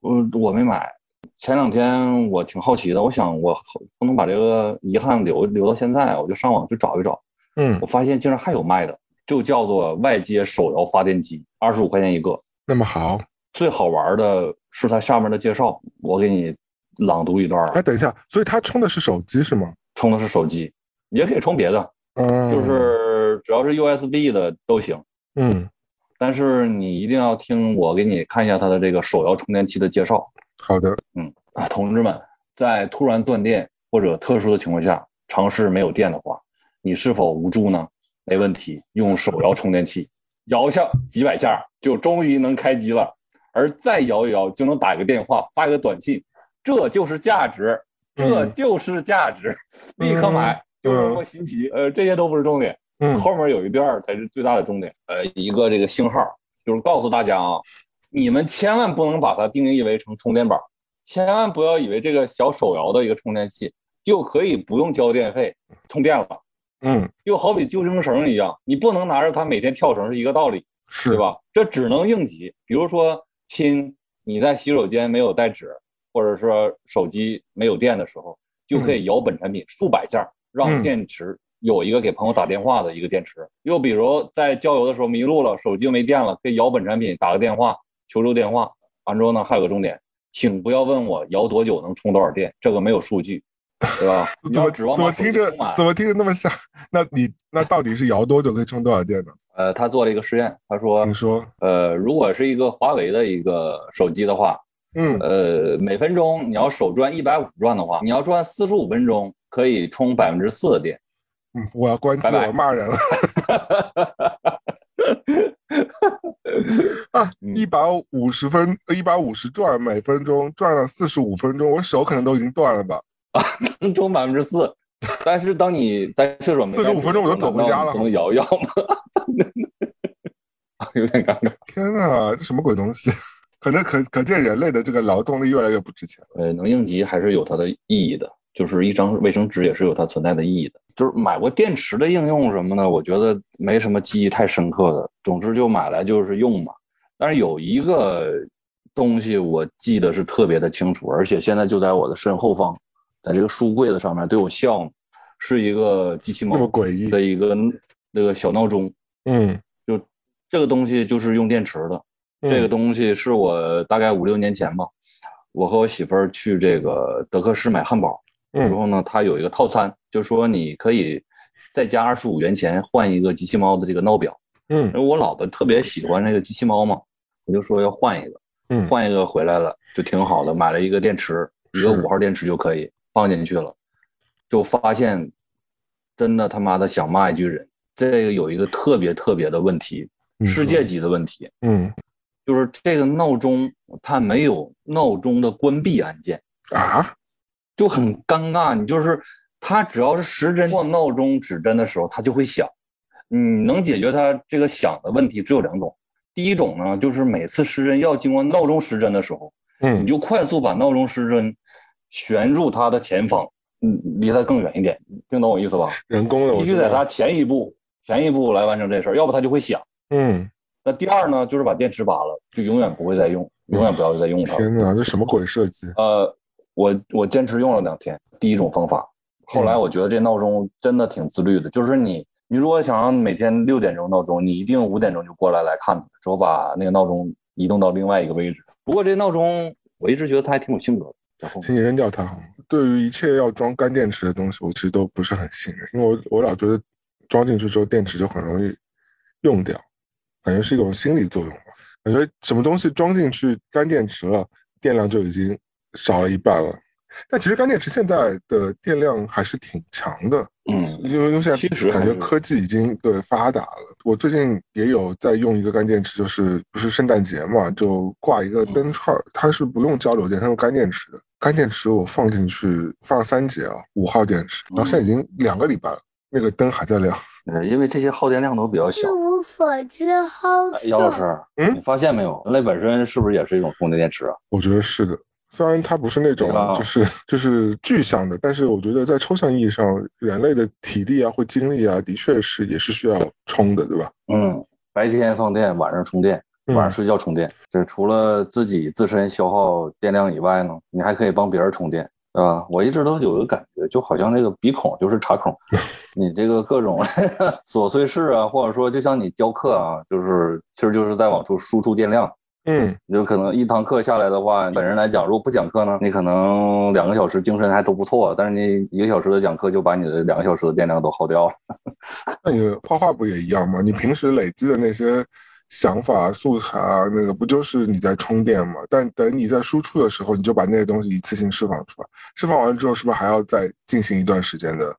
我我没买。前两天我挺好奇的，我想我不能把这个遗憾留留到现在，我就上网去找一找。嗯，我发现竟然还有卖的，就叫做外接手摇发电机，二十五块钱一个。那么好，最好玩的是它下面的介绍，我给你朗读一段。哎，等一下，所以它充的是手机是吗？充的是手机，也可以充别的，嗯，就是只要是 USB 的都行。嗯，但是你一定要听我给你看一下它的这个手摇充电器的介绍。好的，嗯啊，同志们，在突然断电或者特殊的情况下，尝试没有电的话，你是否无助呢？没问题，用手摇充电器摇下几百下，就终于能开机了。而再摇一摇，就能打一个电话，发一个短信，这就是价值，这就是价值，立刻买，就这么新奇。呃，这些都不是重点，后面有一段才是最大的重点。呃，一个这个信号，就是告诉大家啊，你们千万不能把它定义为成充电宝，千万不要以为这个小手摇的一个充电器就可以不用交电费充电了。嗯，就好比救生绳一样，你不能拿着它每天跳绳是一个道理，是对吧？这只能应急，比如说亲，你在洗手间没有带纸，或者说手机没有电的时候，就可以摇本产品数百下，让电池有一个给朋友打电话的一个电池。又比如在郊游的时候迷路了，手机没电了，可以摇本产品打个电话求助电话。完之后呢，还有个重点，请不要问我摇多久能充多少电，这个没有数据。对吧？怎么怎么听着怎么听着那么像？那你那到底是摇多久可以充多少电呢？呃，他做了一个实验，他说，你说，呃，如果是一个华为的一个手机的话，嗯，呃，每分钟你要手转一百五十转的话，你要转四十五分钟可以充百分之四的电。嗯，我要关机，我要骂人了。啊，一百五十分，一百五十转每分钟转了四十五分钟，我手可能都已经断了吧？啊，能充百分之四，但是当你在厕所四十五分钟我就走回家了，能摇一摇吗？有点尴尬。天哪，这什么鬼东西？可能可可见人类的这个劳动力越来越不值钱。呃，能应急还是有它的意义的，就是一张卫生纸也是有它存在的意义的。就是买过电池的应用什么的，我觉得没什么记忆太深刻的。总之就买来就是用嘛。但是有一个东西我记得是特别的清楚，而且现在就在我的身后方。在这个书柜子上面对我笑，是一个机器猫的一个那个小闹钟，嗯，就这个东西就是用电池的，这个东西是我大概五六年前吧，我和我媳妇儿去这个德克士买汉堡，然后呢，它有一个套餐，就说你可以再加二十五元钱换一个机器猫的这个闹表，嗯，因为我老婆特别喜欢那个机器猫嘛，我就说要换一个，嗯，换一个回来了就挺好的，买了一个电池，一个五号电池就可以。放进去了，就发现真的他妈的想骂一句人。这个有一个特别特别的问题，世界级的问题。嗯，就是这个闹钟它没有闹钟的关闭按键啊，就很尴尬。你就是它只要是时针或闹钟指针的时候，它就会响。你能解决它这个响的问题只有两种。第一种呢，就是每次时针要经过闹钟时针的时候，嗯，你就快速把闹钟时针。旋入它的前方，嗯，离它更远一点，听懂我意思吧？人工的，必须在它前一步，前一步来完成这事儿，要不它就会响。嗯，那第二呢，就是把电池拔了，就永远不会再用，永远不要再用它。天哪，这什么鬼设计？呃，我我坚持用了两天，第一种方法，后来我觉得这闹钟真的挺自律的，就是你你如果想让每天六点钟闹钟，你一定五点钟就过来来看它，之后把那个闹钟移动到另外一个位置。不过这闹钟我一直觉得它还挺有性格的。请你扔掉它。对于一切要装干电池的东西，我其实都不是很信任，因为我我老觉得装进去之后电池就很容易用掉，感觉是一种心理作用吧。感觉什么东西装进去干电池了，电量就已经少了一半了。但其实干电池现在的电量还是挺强的，嗯，因为因为现在感觉科技已经对发达了。我最近也有在用一个干电池，就是不是圣诞节嘛，就挂一个灯串儿，它是不用交流电，它用干电池的。干电池我放进去放三节啊，五号电池，然后现在已经两个礼拜了，那个灯还在亮。呃，因为这些耗电量都比较小。一无所知，耗姚老师，嗯，你发现没有，人类本身是不是也是一种充电电池啊？我觉得是的，虽然它不是那种就是就是具象的，但是我觉得在抽象意义上，人类的体力啊或精力啊，的确是也是需要充的，对吧？嗯，白天放电，晚上充电。晚上睡觉充电，这除了自己自身消耗电量以外呢，你还可以帮别人充电，对吧？我一直都有个感觉，就好像这个鼻孔就是插孔，你这个各种 琐碎事啊，或者说就像你教课啊，就是其实就是在往出输出电量，嗯，就可能一堂课下来的话，本人来讲，如果不讲课呢，你可能两个小时精神还都不错，但是你一个小时的讲课就把你的两个小时的电量都耗掉了。那你画画不也一样吗？你平时累积的那些想法、素材啊，那个不就是你在充电吗？但等你在输出的时候，你就把那些东西一次性释放出来，释放完之后，是不是还要再进行一段时间的？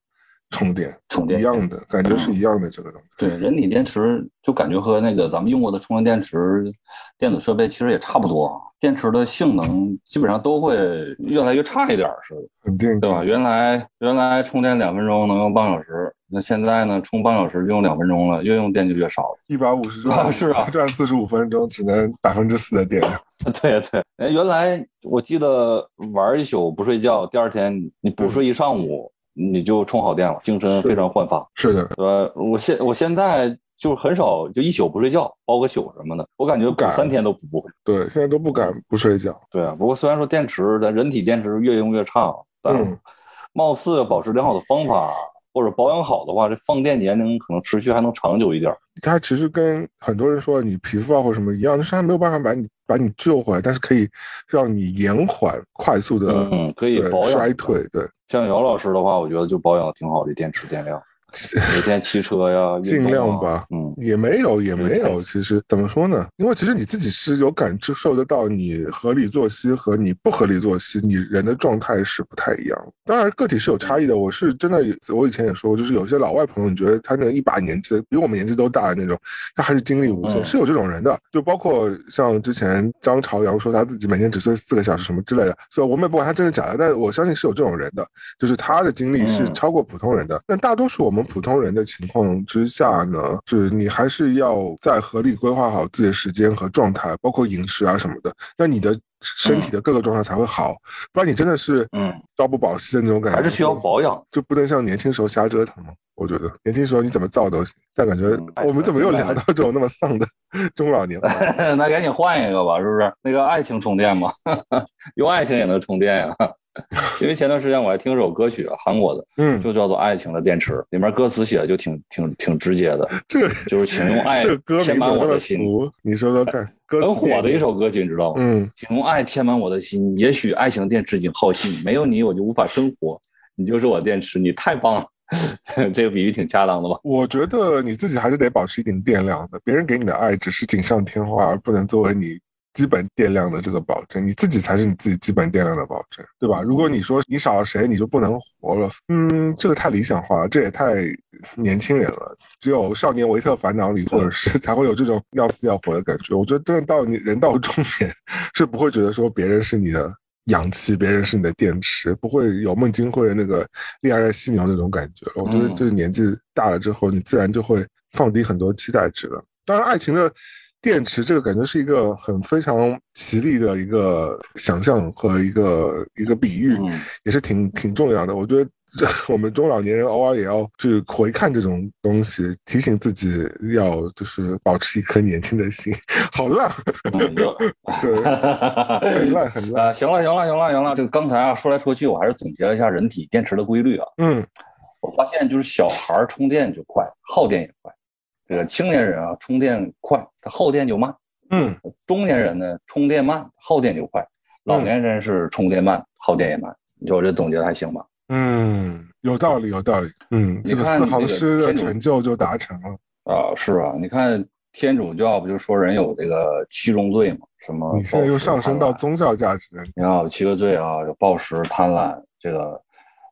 充电，充电一样的感觉是一样的这个东西。对，人体电池就感觉和那个咱们用过的充电电池电子设备其实也差不多，电池的性能基本上都会越来越差一点似的，肯定对吧？原来原来充电两分钟能用半小时，那现在呢，充半小时就用两分钟了，越用电就越少了。一百五十转是啊，转四十五分钟只能百分之四的电量。对对，哎，原来我记得玩一宿不睡觉，第二天你补睡一上午。你就充好电了，精神非常焕发。是的，呃，我现我现在就很少就一宿不睡觉，包个宿什么的，我感觉敢三天都补不回。对，现在都不敢不睡觉。对啊，不过虽然说电池咱人体电池越用越差，但貌似保持良好的方法或者保养好的话，这放电年龄可能持续还能长久一点。它其实跟很多人说你皮肤啊或什么一样，就是它没有办法把你把你救回来，但是可以让你延缓快速的嗯可以保养衰退。对。像姚老师的话，我觉得就保养的挺好的，电池电量。每天骑车呀，尽量吧，嗯，也没有，也没有。其实怎么说呢？因为其实你自己是有感知受得到，你合理作息和你不合理作息，你人的状态是不太一样。当然，个体是有差异的。我是真的，我以前也说过，就是有些老外朋友，你觉得他那一把年纪，比我们年纪都大的那种，他还是精力无尽，是有这种人的。就包括像之前张朝阳说他自己每天只睡四个小时什么之类的，所以我们也不管他真的假的，但是我相信是有这种人的，就是他的精力是超过普通人的。但大多数我们。普通人的情况之下呢，就是你还是要在合理规划好自己的时间和状态，包括饮食啊什么的，那你的身体的各个状态才会好。不然你真的是嗯朝不保夕的那种感觉，还是需要保养，就不能像年轻时候瞎折腾吗？我觉得年轻时候你怎么造都行，但感觉我们怎么又聊到这种那么丧的中老年？那赶紧换一个吧，是不是？那个爱情充电嘛，用爱情也能充电呀。因为前段时间我还听一首歌曲，韩国的，嗯，就叫做《爱情的电池》，里面歌词写的就挺挺挺直接的，这就是请用 爱填满我的心。你说说看，很火的一首歌曲，你知道吗？嗯，请用爱填满我的心。也许爱情的电池已经耗尽，没有你我就无法生活，你就是我电池，你太棒了。这个比喻挺恰当的吧？我觉得你自己还是得保持一定电量的，别人给你的爱只是锦上添花，而不能作为你。基本电量的这个保证，你自己才是你自己基本电量的保证，对吧？如果你说你少了谁你就不能活了，嗯，这个太理想化了，这也太年轻人了。只有少年维特烦恼里，或者是 才会有这种要死要活的感觉。我觉得真的到你人到中年，是不会觉得说别人是你的氧气，别人是你的电池，不会有孟京辉的那个恋爱犀牛那种感觉了。我觉得就是年纪大了之后，你自然就会放低很多期待值了。当然，爱情的。电池这个感觉是一个很非常奇丽的一个想象和一个一个比喻，也是挺挺重要的。我觉得 我们中老年人偶尔也要去回看这种东西，提醒自己要就是保持一颗年轻的心。好烂，对，很烂很烂。行了行了行了行了，这个刚才啊说来说去，我还是总结了一下人体电池的规律啊。嗯，我发现就是小孩充电就快，耗电也快。这个青年人啊，充电快，他耗电就慢。嗯，中年人呢，充电慢，耗电就快。老年人是充电慢，耗电也慢。你说我这总结的还行吧？嗯，有道理，有道理。嗯，这个四行诗的成就就达成了啊。是啊，你看天主教不就说人有这个七宗罪嘛？什么？你现在又上升到宗教价值。你看有七个罪啊，有暴食、贪婪、这个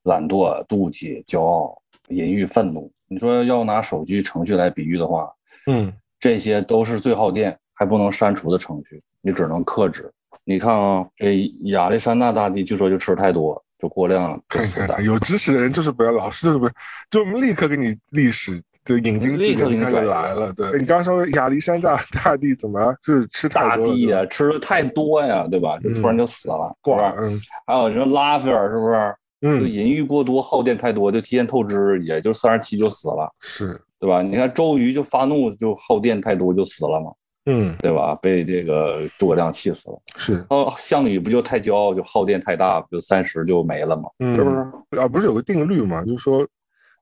懒惰、妒忌、骄傲、淫欲、愤怒。你说要拿手机程序来比喻的话，嗯，这些都是最耗电还不能删除的程序，你只能克制。你看啊，这亚历山大大帝据说就吃太多，就过量就死的。有知识的人就是不要，老师就是不，就立刻给你历史的引经立刻给你来了。对你刚说亚历山大大帝怎么是吃大帝呀？吃的太多呀，对吧？就突然就死了，过。嗯，还有什么拉斐尔是不是？嗯，淫欲过多，耗电太多，就提前透支，也就三十七就死了，是对吧？你看周瑜就发怒，就耗电太多就死了嘛，嗯，对吧？被这个诸葛亮气死了，是。哦，项羽不就太骄傲，就耗电太大，就三十就没了嘛，是不是？啊，不是有个定律嘛，就是说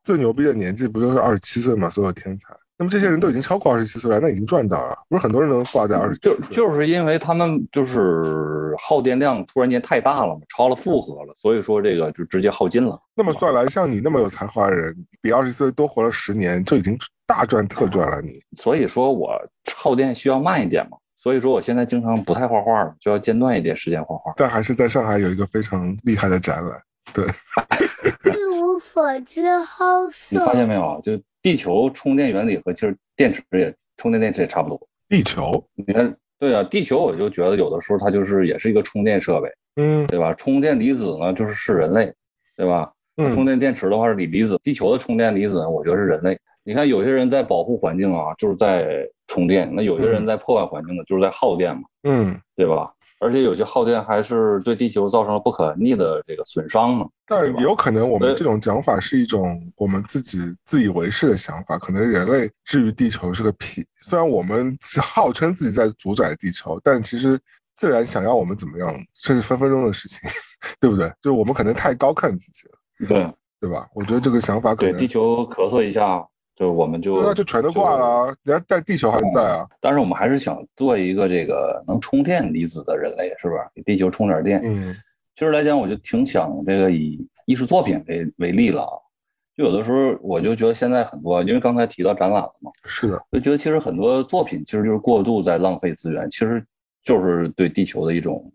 最牛逼的年纪不就是二十七岁嘛？所有天才那么这些人都已经超过二十七岁了，那已经赚到了。不是很多人能挂在二十七岁，就就是因为他们就是耗电量突然间太大了嘛，超了负荷了，所以说这个就直接耗尽了。那么算来，像你那么有才华的人，比二十岁多活了十年，就已经大赚特赚了。你所以说我耗电需要慢一点嘛，所以说我现在经常不太画画了，就要间断一点时间画画。但还是在上海有一个非常厉害的展览，对。所知，好色。你发现没有？就地球充电原理和其实电池也充电电池也差不多。地球，你看，对啊，地球我就觉得有的时候它就是也是一个充电设备，嗯，对吧？充电离子呢就是是人类，对吧？充电电池的话是锂离子，地球的充电离子呢，我觉得是人类。你看有些人在保护环境啊，就是在充电；那有些人在破坏环境呢，就是在耗电嘛，嗯，对吧？而且有些耗电还是对地球造成了不可逆的这个损伤呢。但有可能我们这种讲法是一种我们自己自以为是的想法，可能人类至于地球是个屁。虽然我们是号称自己在主宰地球，但其实自然想要我们怎么样，这是分分钟的事情，对不对？就是我们可能太高看自己了，对对吧？我觉得这个想法可能对地球咳嗽一下。就我们就那就全都挂了，人家在地球还在啊。但是我们还是想做一个这个能充电离子的人类，是不是？给地球充点电。嗯，其实来讲，我就挺想这个以艺术作品为为例了啊。就有的时候，我就觉得现在很多，因为刚才提到展览了嘛，是的，就觉得其实很多作品其实就是过度在浪费资源，其实就是对地球的一种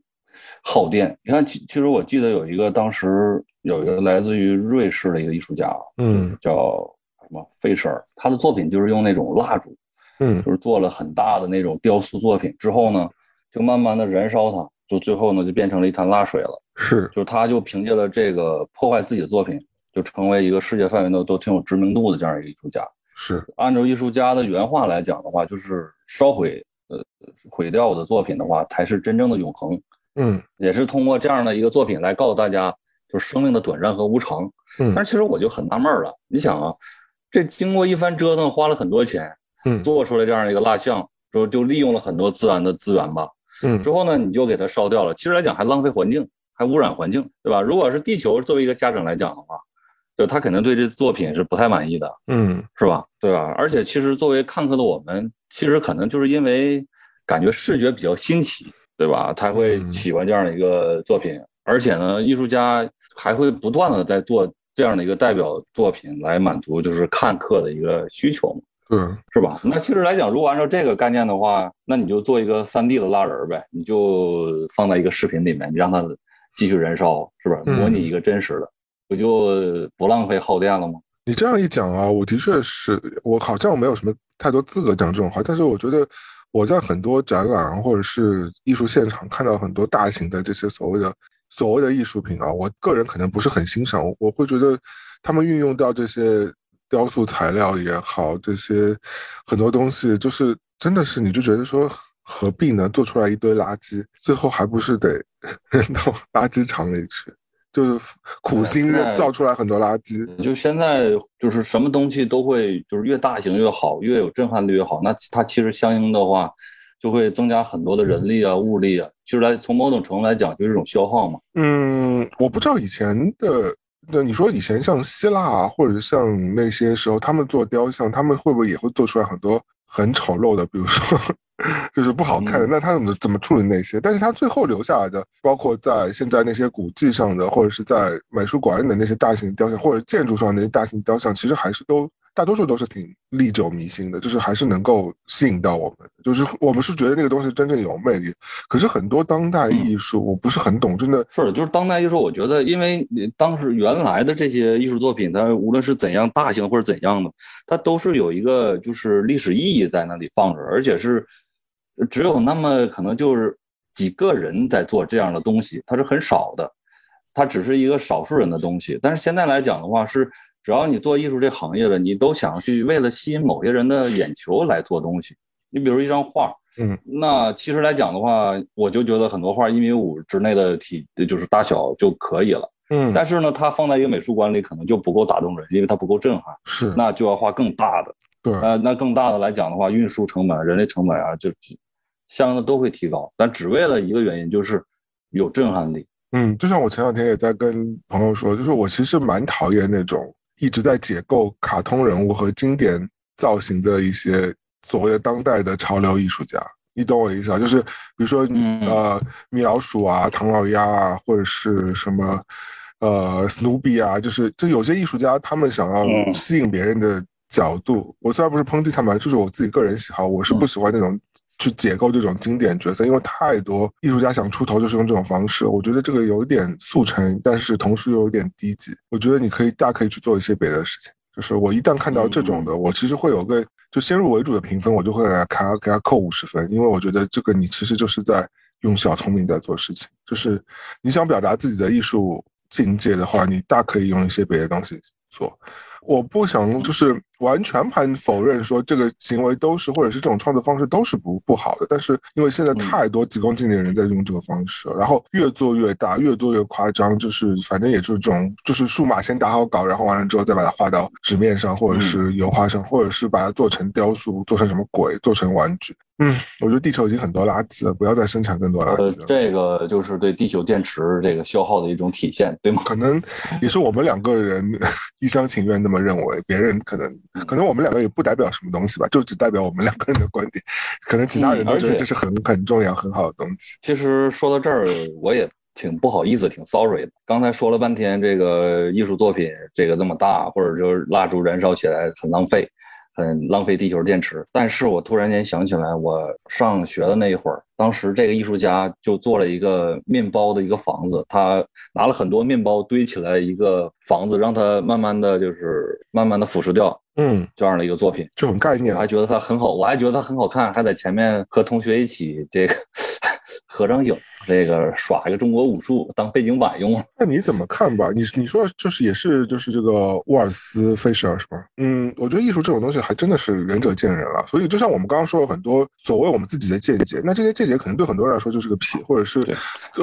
耗电。你看，其其实我记得有一个当时有一个来自于瑞士的一个艺术家，嗯，叫。什么费舍尔，他的作品就是用那种蜡烛，嗯，就是做了很大的那种雕塑作品之后呢，就慢慢的燃烧它，就最后呢就变成了一滩蜡水了。是，就是他就凭借了这个破坏自己的作品，就成为一个世界范围内都挺有知名度的这样一个艺术家。是，按照艺术家的原话来讲的话，就是烧毁呃毁掉我的作品的话，才是真正的永恒。嗯，也是通过这样的一个作品来告诉大家，就是生命的短暂和无常。嗯，但是其实我就很纳闷了，你想啊。这经过一番折腾，花了很多钱，嗯，做出来这样的一个蜡像，说就利用了很多自然的资源吧，嗯，之后呢，你就给它烧掉了。其实来讲还浪费环境，还污染环境，对吧？如果是地球作为一个家长来讲的话，就他肯定对这作品是不太满意的，嗯，是吧？对吧？而且其实作为看客的我们，其实可能就是因为感觉视觉比较新奇，对吧？才会喜欢这样的一个作品。而且呢，艺术家还会不断的在做。这样的一个代表作品来满足就是看客的一个需求嘛，嗯，是吧？那其实来讲，如果按照这个概念的话，那你就做一个三 D 的蜡人呗，你就放在一个视频里面，你让它继续燃烧，是不是？模拟一个真实的，不就不浪费耗电了吗？你这样一讲啊，我的确是我好像没有什么太多资格讲这种话，但是我觉得我在很多展览或者是艺术现场看到很多大型的这些所谓的。所谓的艺术品啊，我个人可能不是很欣赏。我会觉得他们运用到这些雕塑材料也好，这些很多东西，就是真的是你就觉得说何必呢？做出来一堆垃圾，最后还不是得扔 到垃圾场里去？就是苦心造出来很多垃圾。就现在就是什么东西都会就是越大型越好，越有震撼力越好。那它其实相应的话。就会增加很多的人力啊、物力啊，就是来从某种程度来讲，就是一种消耗嘛。嗯，我不知道以前的，那你说以前像希腊或者像那些时候，他们做雕像，他们会不会也会做出来很多很丑陋的，比如说 就是不好看的？那他怎么怎么处理那些？但是他最后留下来的，包括在现在那些古迹上的，或者是在美术馆里的那些大型雕像，或者建筑上那些大型雕像，其实还是都。大多数都是挺历久弥新的，就是还是能够吸引到我们。就是我们是觉得那个东西真正有魅力。可是很多当代艺术，我不是很懂，真的是，就是当代艺术，我觉得，因为当时原来的这些艺术作品，它无论是怎样大型或者怎样的，它都是有一个就是历史意义在那里放着，而且是只有那么可能就是几个人在做这样的东西，它是很少的，它只是一个少数人的东西。但是现在来讲的话是。只要你做艺术这行业的，你都想去为了吸引某些人的眼球来做东西。你比如一张画，嗯，那其实来讲的话，我就觉得很多画一米五之内的体就是大小就可以了，嗯。但是呢，它放在一个美术馆里可能就不够打动人，因为它不够震撼。是，那就要画更大的。对，呃，那更大的来讲的话，运输成本、人力成本啊，就相应的都会提高。但只为了一个原因，就是有震撼力。嗯，就像我前两天也在跟朋友说，就是我其实蛮讨厌那种。一直在解构卡通人物和经典造型的一些所谓的当代的潮流艺术家。你懂我意思啊？就是比如说呃，米老鼠啊，唐老鸭啊，或者是什么呃，史努比啊，就是就有些艺术家他们想要吸引别人的角度。我虽然不是抨击他们，就是我自己个人喜好，我是不喜欢那种。去解构这种经典角色，因为太多艺术家想出头就是用这种方式，我觉得这个有点速成，但是同时又有点低级。我觉得你可以大可以去做一些别的事情。就是我一旦看到这种的，我其实会有个就先入为主的评分，我就会给他卡给他扣五十分，因为我觉得这个你其实就是在用小聪明在做事情。就是你想表达自己的艺术境界的话，你大可以用一些别的东西做。我不想就是完全盘否认说这个行为都是或者是这种创作方式都是不不好的，但是因为现在太多急功近利的人在用这个方式，然后越做越大，越做越夸张，就是反正也就是这种，就是数码先打好稿，然后完了之后再把它画到纸面上，或者是油画上，或者是把它做成雕塑，做成什么鬼，做成玩具。嗯，我觉得地球已经很多垃圾了，不要再生产更多垃圾了。这个就是对地球电池这个消耗的一种体现，对吗？可能也是我们两个人 一厢情愿那么认为，别人可能可能我们两个也不代表什么东西吧，就只代表我们两个人的观点。可能其他人都觉得这是很很重要、很好的东西。其实说到这儿，我也挺不好意思、挺 sorry 的。刚才说了半天，这个艺术作品这个那么大，或者就是蜡烛燃烧起来很浪费。很浪费地球电池，但是我突然间想起来，我上学的那一会儿，当时这个艺术家就做了一个面包的一个房子，他拿了很多面包堆起来一个房子，让它慢慢的就是慢慢的腐蚀掉，嗯，这样的一个作品，这种概念，我还觉得它很好，我还觉得它很好看，还在前面和同学一起这个。合张影，这个耍一个中国武术当背景板用。那你怎么看吧？你你说就是也是就是这个沃尔斯费舍尔是吧？嗯，我觉得艺术这种东西还真的是仁者见仁了。所以就像我们刚刚说了很多所谓我们自己的见解，那这些见解可能对很多人来说就是个屁，或者是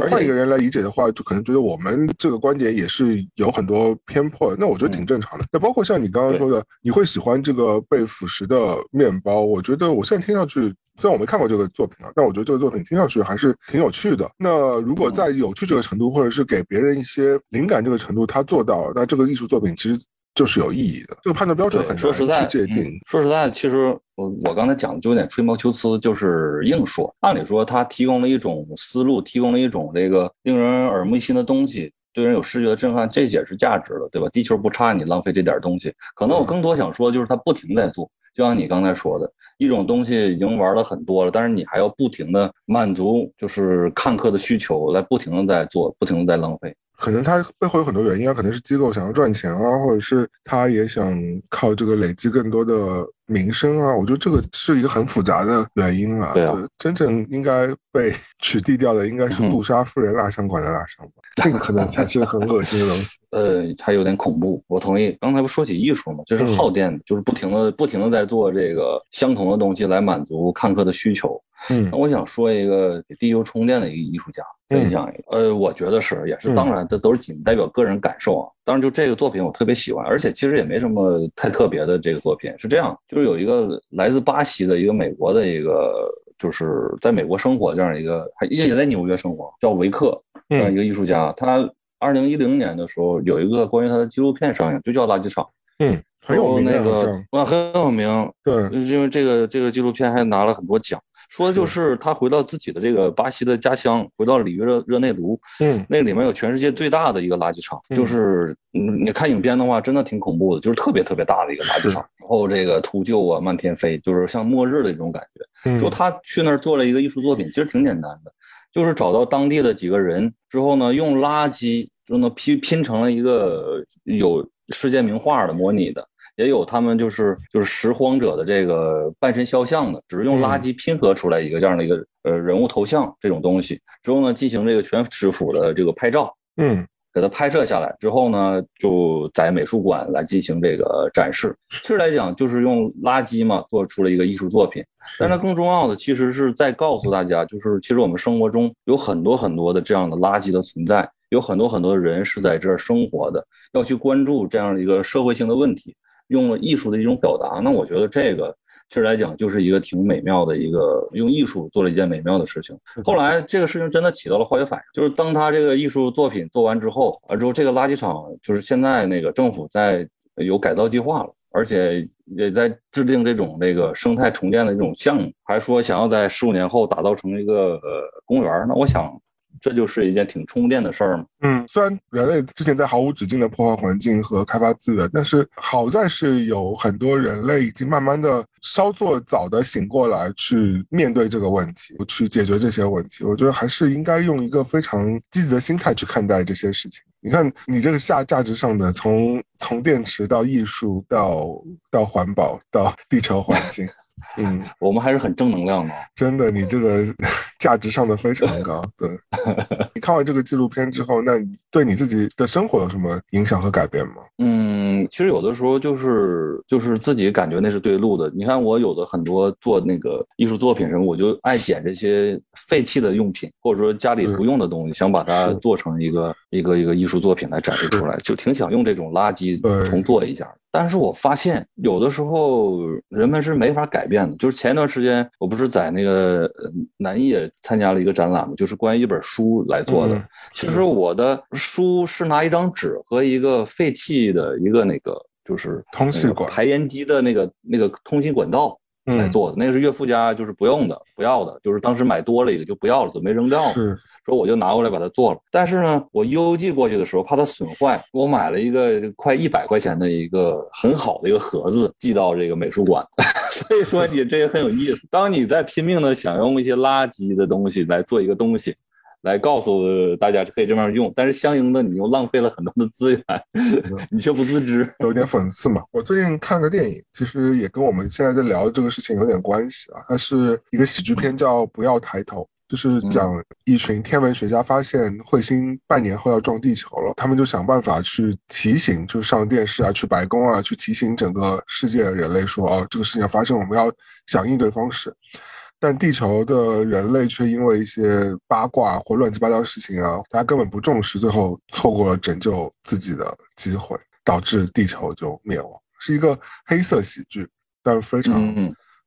换一个人来理解的话，就可能觉得我们这个观点也是有很多偏颇。那我觉得挺正常的。那包括像你刚刚说的，你会喜欢这个被腐蚀的面包？我觉得我现在听上去。虽然我没看过这个作品啊，但我觉得这个作品听上去还是挺有趣的。那如果在有趣这个程度，或者是给别人一些灵感这个程度，他做到，那这个艺术作品其实就是有意义的。这个判断标准很说实在界定。说实在，其实我我刚才讲的就有点吹毛求疵，就是硬说。按理说，他提供了一种思路，提供了一种这个令人耳目一新的东西，对人有视觉的震撼，这也是价值的，对吧？地球不差你浪费这点东西。可能我更多想说，就是他不停在做。就像你刚才说的，一种东西已经玩了很多了，但是你还要不停的满足，就是看客的需求，来不停的在做，不停的在浪费。可能它背后有很多原因啊，可能是机构想要赚钱啊，或者是他也想靠这个累积更多的名声啊。我觉得这个是一个很复杂的原因啊。对啊，真正应该被 取缔掉的应该是杜莎夫人蜡像馆的蜡像吧，这个可能才是很恶心的东西。呃，还有点恐怖。我同意。刚才不说起艺术嘛，就是耗电，就是不停的、不停的在做这个相同的东西来满足看客的需求。我想说一个给地球充电的一个艺术家。分享一个，呃，我觉得是，也是，当然，这都是仅代表个人感受啊。当然，就这个作品，我特别喜欢，而且其实也没什么太特别的。这个作品是这样，就是有一个来自巴西的一个美国的一个，就是在美国生活这样一个，还也在纽约生活，叫维克这样一个艺术家。他二零一零年的时候有一个关于他的纪录片上映，就叫《垃圾场》。嗯，很有名，那个啊，很有名。对，因为这个这个纪录片还拿了很多奖。说的就是他回到自己的这个巴西的家乡，回到里约热热内卢，嗯，那里面有全世界最大的一个垃圾场，就是嗯，你看影片的话，真的挺恐怖的，就是特别特别大的一个垃圾场，然后这个秃鹫啊漫天飞，就是像末日的这种感觉。就他去那儿做了一个艺术作品，其实挺简单的，就是找到当地的几个人之后呢，用垃圾就能拼拼成了一个有世界名画的模拟的。也有他们就是就是拾荒者的这个半身肖像的，只是用垃圾拼合出来一个这样的一个呃人物头像这种东西之后呢，进行这个全师傅的这个拍照，嗯，给它拍摄下来之后呢，就在美术馆来进行这个展示。其实来讲，就是用垃圾嘛做出了一个艺术作品。但它更重要的，其实是在告诉大家，就是其实我们生活中有很多很多的这样的垃圾的存在，有很多很多的人是在这儿生活的，要去关注这样的一个社会性的问题。用了艺术的一种表达，那我觉得这个其实来讲就是一个挺美妙的一个用艺术做了一件美妙的事情。后来这个事情真的起到了化学反应，就是当他这个艺术作品做完之后，啊之后这个垃圾场就是现在那个政府在有改造计划了，而且也在制定这种这个生态重建的这种项目，还说想要在十五年后打造成一个呃公园。那我想。这就是一件挺充电的事儿嘛。嗯，虽然人类之前在毫无止境的破坏环境和开发资源，但是好在是有很多人类已经慢慢的稍作早的醒过来，去面对这个问题，去解决这些问题。我觉得还是应该用一个非常积极的心态去看待这些事情。你看，你这个下价值上的，从从电池到艺术到到环保到地球环境。嗯，我们还是很正能量的。真的，你这个价值上的非常高。对，你看完这个纪录片之后，那对你自己的生活有什么影响和改变吗？嗯，其实有的时候就是就是自己感觉那是对路的。你看，我有的很多做那个艺术作品什么，我就爱捡这些废弃的用品，或者说家里不用的东西，想把它做成一个一个一个艺术作品来展示出来，就挺想用这种垃圾重做一下。但是我发现有的时候人们是没法改变的。就是前一段时间，我不是在那个南艺参加了一个展览嘛，就是关于一本书来做的。其实我的书是拿一张纸和一个废弃的一个那个就是通气管排烟机的那个那个通信管道来做的。那个是岳父家就是不用的，不要的，就是当时买多了一个就不要了，准备扔掉了。是。说我就拿过来把它做了，但是呢，我邮寄过去的时候怕它损坏，我买了一个快一百块钱的一个很好的一个盒子寄到这个美术馆。所以说你这也很有意思。当你在拼命的想用一些垃圾的东西来做一个东西，来告诉大家可以这样用，但是相应的你又浪费了很多的资源，你却不自知，有点讽刺嘛。我最近看个电影，其实也跟我们现在在聊的这个事情有点关系啊。它是一个喜剧片，叫《不要抬头》。就是讲一群天文学家发现彗星半年后要撞地球了，他们就想办法去提醒，就上电视啊，去白宫啊，去提醒整个世界人类说，哦，这个事情要发生，我们要想应对方式。但地球的人类却因为一些八卦或乱七八糟的事情啊，大家根本不重视，最后错过了拯救自己的机会，导致地球就灭亡，是一个黑色喜剧，但非常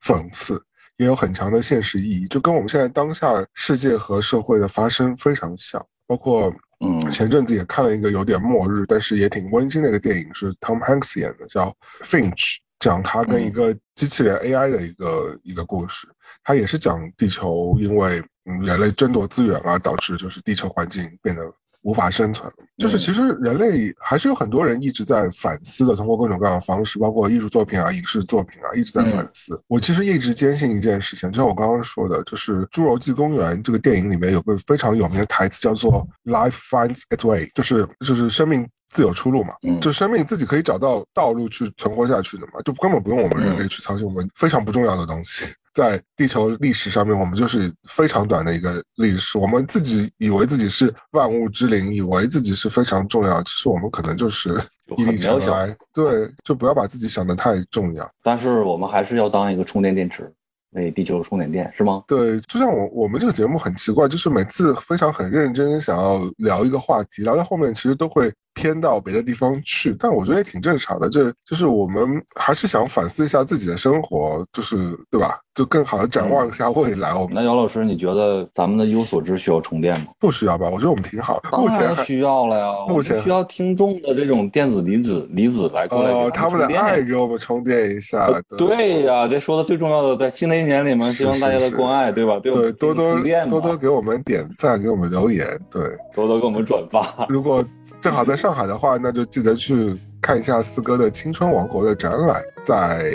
讽刺。也有很强的现实意义，就跟我们现在当下世界和社会的发生非常像。包括，嗯，前阵子也看了一个有点末日，但是也挺温馨的一个电影，是 Tom Hanks 演的，叫 Finch，讲他跟一个机器人 AI 的一个一个故事。他也是讲地球因为人类争夺资源啊，导致就是地球环境变得。无法生存，就是其实人类还是有很多人一直在反思的，通过各种各样的方式，包括艺术作品啊、影视作品啊，一直在反思。我其实一直坚信一件事情，就像我刚刚说的，就是《侏罗纪公园》这个电影里面有个非常有名的台词，叫做 “Life finds its way”，就是就是生命自有出路嘛，就生命自己可以找到道路去存活下去的嘛，就根本不用我们人类去操心我们非常不重要的东西。在地球历史上面，我们就是非常短的一个历史。我们自己以为自己是万物之灵，以为自己是非常重要，其实我们可能就是一粒尘埃。对，就不要把自己想的太重要。但是我们还是要当一个充电电池，为地球充点电，是吗？对，就像我我们这个节目很奇怪，就是每次非常很认真想要聊一个话题，聊到后面其实都会。偏到别的地方去，但我觉得也挺正常的。这就是我们还是想反思一下自己的生活，就是对吧？就更好的展望一下未来。我们那姚老师，你觉得咱们的一无所知需要充电吗？不需要吧？我觉得我们挺好的。当然需要了呀。目前需要听众的这种电子离子离子来过来哦，他们的爱给我们充电一下。对呀，这说的最重要的，在新的一年里面，希望大家的关爱，对吧？对，多多多多给我们点赞，给我们留言，对，多多给我们转发。如果正好在上海的话，那就记得去看一下四哥的青春王国的展览，在。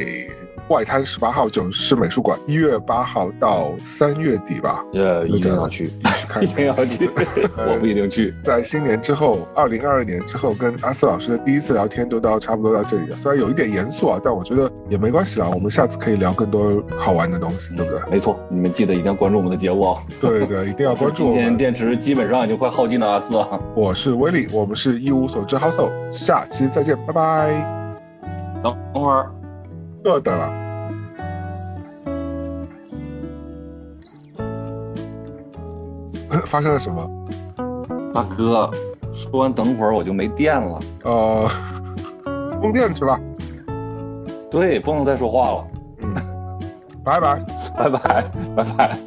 外滩十八号九市美术馆，一月八号到三月底吧。呃，一定要去，一 定要去。我不一定去。在新年之后，二零二二年之后，跟阿四老师的第一次聊天就到差不多到这里了。虽然有一点严肃啊，但我觉得也没关系啦。我们下次可以聊更多好玩的东西，对不对？没错，你们记得一定要关注我们的节目哦。对对，一定要关注。今天电池基本上已经快耗尽了，阿四。我是威利，我们是一无所知 House，下期再见，拜拜。等等会儿，又等了。发生了什么？大哥，说完等会儿我就没电了。呃，充电去吧。对，不能再说话了。嗯，拜拜，拜拜，拜拜。